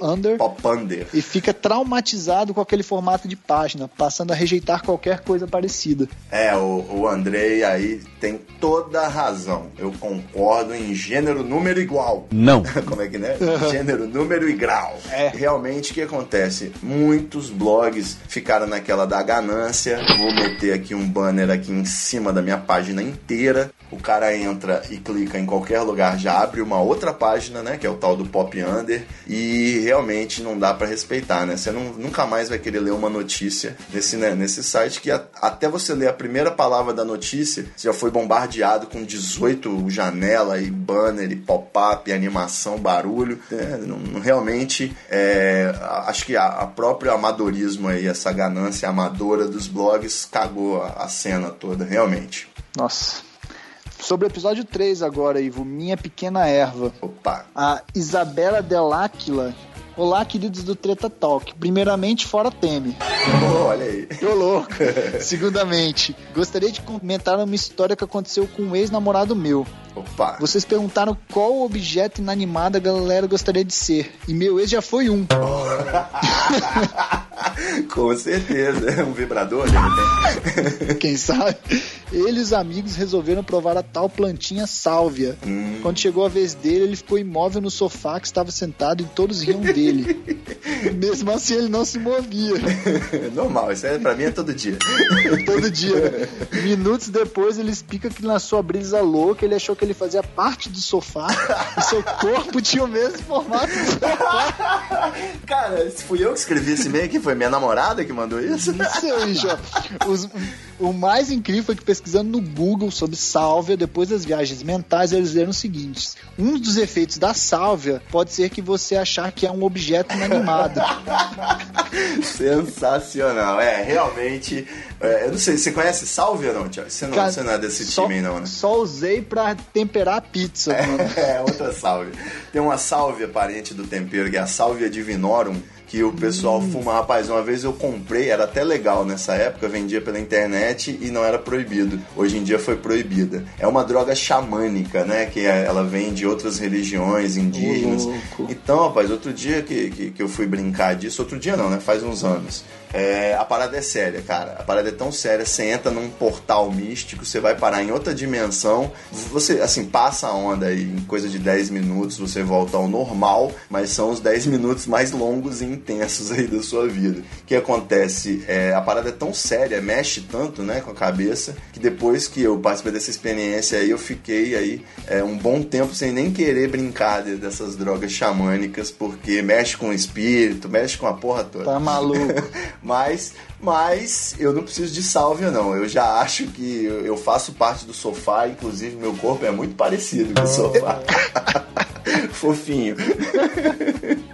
under, pop under e fica traumatizado com aquele formato de página, passando a rejeitar qualquer coisa parecida. É, o, o Andrei aí tem toda a razão. Eu concordo em gênero, número igual. Não. Como é que né? Gênero, número e grau. É. Realmente, o que acontece? Muitos blogs ficaram naquela da ganância. Vou meter aqui um banner aqui em cima da minha página inteira. O cara entra e clica em qualquer lugar, já abre uma outra página, né? Que é o tal do Pop Under. E realmente não dá para respeitar, né? Você não, nunca mais vai querer ler uma notícia nesse, né, nesse site que a, até você ler a primeira palavra da notícia, você já foi bombardeado com 18 janela e banner e pop-up, animação, barulho. É, não, realmente, é, acho que a, a próprio amadorismo aí, essa ganância amadora dos blogs cagou a, a cena toda, realmente. Nossa. Sobre o episódio 3 agora, Ivo, Minha Pequena Erva. Opa. A Isabela Deláquila. Olá, queridos do Treta Talk. Primeiramente, fora Teme. Oh, olha aí. Tô louco. Segundamente, gostaria de comentar uma história que aconteceu com um ex-namorado meu. Opa. Vocês perguntaram qual objeto inanimado a galera gostaria de ser. E meu ex já foi um. Com certeza. Um vibrador, repente. Quem sabe? Ele e os amigos resolveram provar a tal plantinha sálvia. Hum. Quando chegou a vez dele, ele ficou imóvel no sofá que estava sentado e todos riam dele. Mesmo assim, ele não se movia. Normal, isso é, pra mim é todo dia. todo dia. Né? Minutos depois, ele explica que na sua brisa louca, ele achou que ele fazia parte do sofá e seu corpo tinha o mesmo formato do sofá. Cara, fui eu que escrevi esse e-mail aqui, foi minha namorada que mandou isso? Não sei, Jó. Os, o mais incrível foi que pesquisando no Google sobre sálvia, depois das viagens mentais, eles leram o seguinte: um dos efeitos da sálvia pode ser que você achar que é um objeto inanimado. Sensacional. É, realmente. É, eu não sei, você conhece sálvia ou não, Tiago? Você, não, Cara, você não é desse só, time, não, né? Só usei pra temperar a pizza, mano. É, outra sálvia. Tem uma sálvia parente do tempero, que é a sálvia divinorum, que o pessoal Hum. fuma. Rapaz, uma vez eu comprei, era até legal nessa época, vendia pela internet e não era proibido. Hoje em dia foi proibida. É uma droga xamânica, né? Que é- ela vem de outras religiões indígenas. Louco. Então, rapaz, outro dia que, que, que eu fui brincar disso, outro dia não, né? Faz uns anos. É, a parada é séria, cara. A parada é tão séria. Você entra num portal místico, você vai parar em outra dimensão. Você, assim, passa a onda aí em coisa de 10 minutos, você volta ao normal, mas são os 10 minutos mais longos e intensos aí da sua vida. O que acontece? É, a parada é tão séria, mexe tanto, né, com a cabeça, que depois que eu participei dessa experiência aí, eu fiquei aí é, um bom tempo sem nem querer brincar de- dessas drogas xamânicas, porque mexe com o espírito, mexe com a porra toda. Tá maluco. Mas, mas eu não preciso de sálvia, não. Eu já acho que eu faço parte do sofá, inclusive meu corpo é muito parecido com o sofá. Fofinho.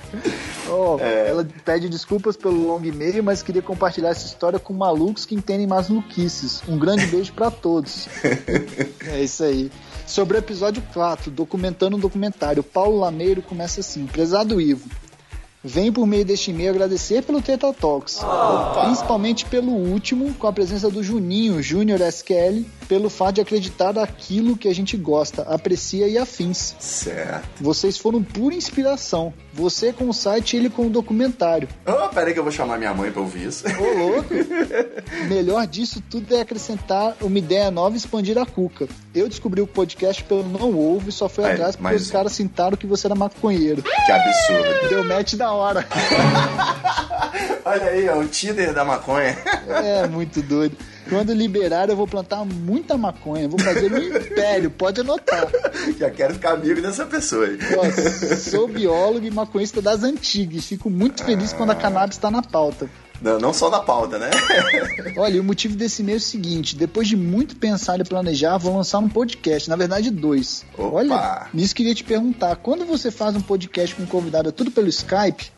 Oh, é... Ela pede desculpas pelo longo e-mail, mas queria compartilhar essa história com malucos que entendem mais maluquices. Um grande beijo para todos. é isso aí. Sobre o episódio 4, documentando um documentário, Paulo Lameiro começa assim: Prezado Ivo, Venho por meio deste e-mail agradecer pelo Teta Talks, Opa. principalmente pelo último, com a presença do Juninho, Júnior SQL, pelo fato de acreditar naquilo que a gente gosta, aprecia e afins. Certo. Vocês foram pura inspiração. Você com o site, ele com o documentário. Oh, peraí que eu vou chamar minha mãe pra ouvir isso. Ô, louco. Melhor disso tudo é acrescentar uma ideia nova e expandir a cuca. Eu descobri o podcast pelo Não Ouve e só fui atrás porque mas... os caras sentaram que você era maconheiro. Que absurdo. Deu match da hora. Olha aí, é o Tinder da maconha. É, muito doido. Quando liberar, eu vou plantar muita maconha. Vou fazer um império, pode anotar. Já quero ficar amigo dessa pessoa aí. Sou biólogo e maconhista das antigas. Fico muito feliz ah. quando a cannabis está na pauta. Não, não só na pauta, né? Olha, o motivo desse e-mail é o seguinte: depois de muito pensar e planejar, vou lançar um podcast. Na verdade, dois. Opa. Olha, nisso queria te perguntar: quando você faz um podcast com um convidado, é tudo pelo Skype?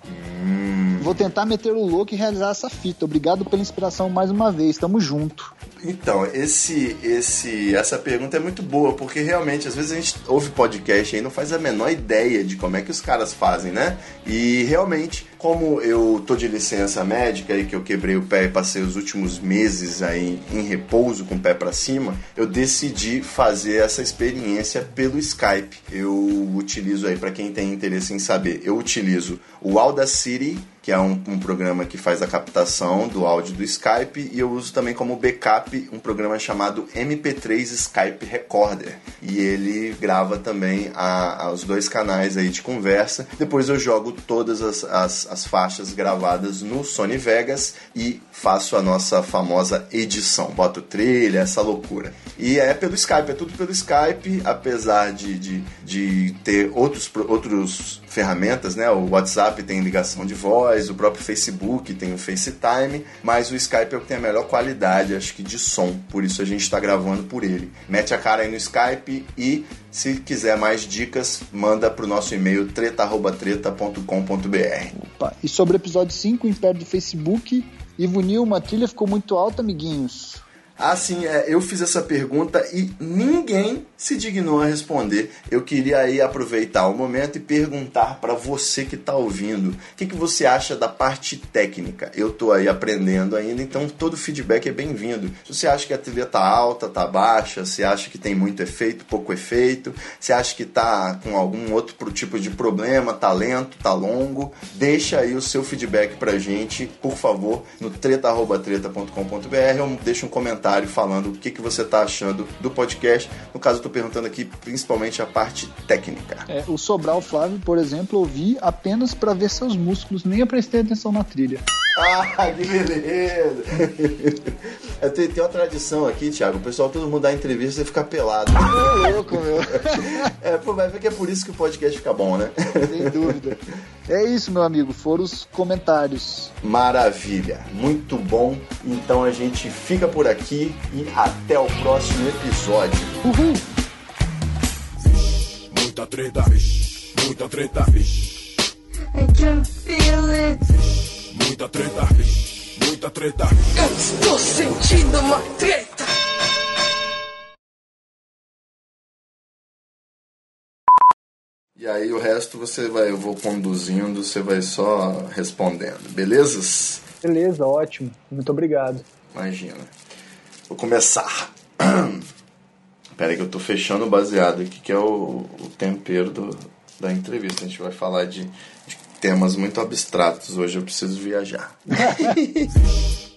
Hum. Vou tentar meter o louco e realizar essa fita. Obrigado pela inspiração mais uma vez. Tamo junto. Então, esse, esse, essa pergunta é muito boa, porque realmente, às vezes a gente ouve podcast e não faz a menor ideia de como é que os caras fazem, né? E realmente, como eu tô de licença médica e que eu quebrei o pé e passei os últimos meses aí em repouso com o pé para cima, eu decidi fazer essa experiência pelo Skype. Eu utilizo aí para quem tem interesse em saber, eu utilizo o Audacity que é um, um, programa que faz a captação do áudio do Skype, e eu uso também como backup um programa chamado MP3 Skype Recorder. E ele grava também a, a, os dois canais aí de conversa. Depois eu jogo todas as, as, as faixas gravadas no Sony Vegas e faço a nossa famosa edição. Boto trilha, essa loucura. E é pelo Skype, é tudo pelo Skype, apesar de, de, de ter outros, outros ferramentas, né? O WhatsApp tem ligação de voz, o próprio Facebook tem o FaceTime, mas o Skype é o que tem a melhor qualidade, acho que de som, por isso a gente está gravando por ele. Mete a cara aí no Skype e se quiser mais dicas, manda para o nosso e-mail treta@treta.com.br. E sobre o episódio 5, o Império do Facebook, Ivo Nil, a trilha ficou muito alta, amiguinhos. Assim, é, eu fiz essa pergunta e ninguém se dignou a responder. Eu queria aí aproveitar o momento e perguntar para você que está ouvindo, o que, que você acha da parte técnica? Eu estou aí aprendendo ainda, então todo feedback é bem-vindo. Se você acha que a trilha tá alta, tá baixa, se acha que tem muito efeito, pouco efeito, se acha que tá com algum outro tipo de problema, tá lento, tá longo, deixa aí o seu feedback pra gente, por favor, no treta@treta.com.br ou deixa um comentário falando o que, que você está achando do podcast. No caso, estou perguntando aqui principalmente a parte técnica. É, o Sobral Flávio, por exemplo, ouvi apenas para ver seus músculos, nem prestei atenção na trilha. Ah, que beleza! É, tem, tem, uma tradição aqui, Thiago. O pessoal todo mundo dá entrevista e fica pelado. Ô, louco, meu. É, pô, vai ver que é por isso que o podcast fica bom, né? Sem dúvida. É isso, meu amigo. Foram os comentários. Maravilha. Muito bom. Então a gente fica por aqui e até o próximo episódio. Uhul! Muita treta, muita treta. I can feel it. Muita treta, muita treta. Eu estou sentindo uma treta. E aí o resto você vai, eu vou conduzindo, você vai só respondendo, belezas? Beleza, ótimo. Muito obrigado. Imagina. Vou começar. Pera aí que eu tô fechando o baseado aqui, que é o, o tempero do, da entrevista. A gente vai falar de temas muito abstratos. Hoje eu preciso viajar.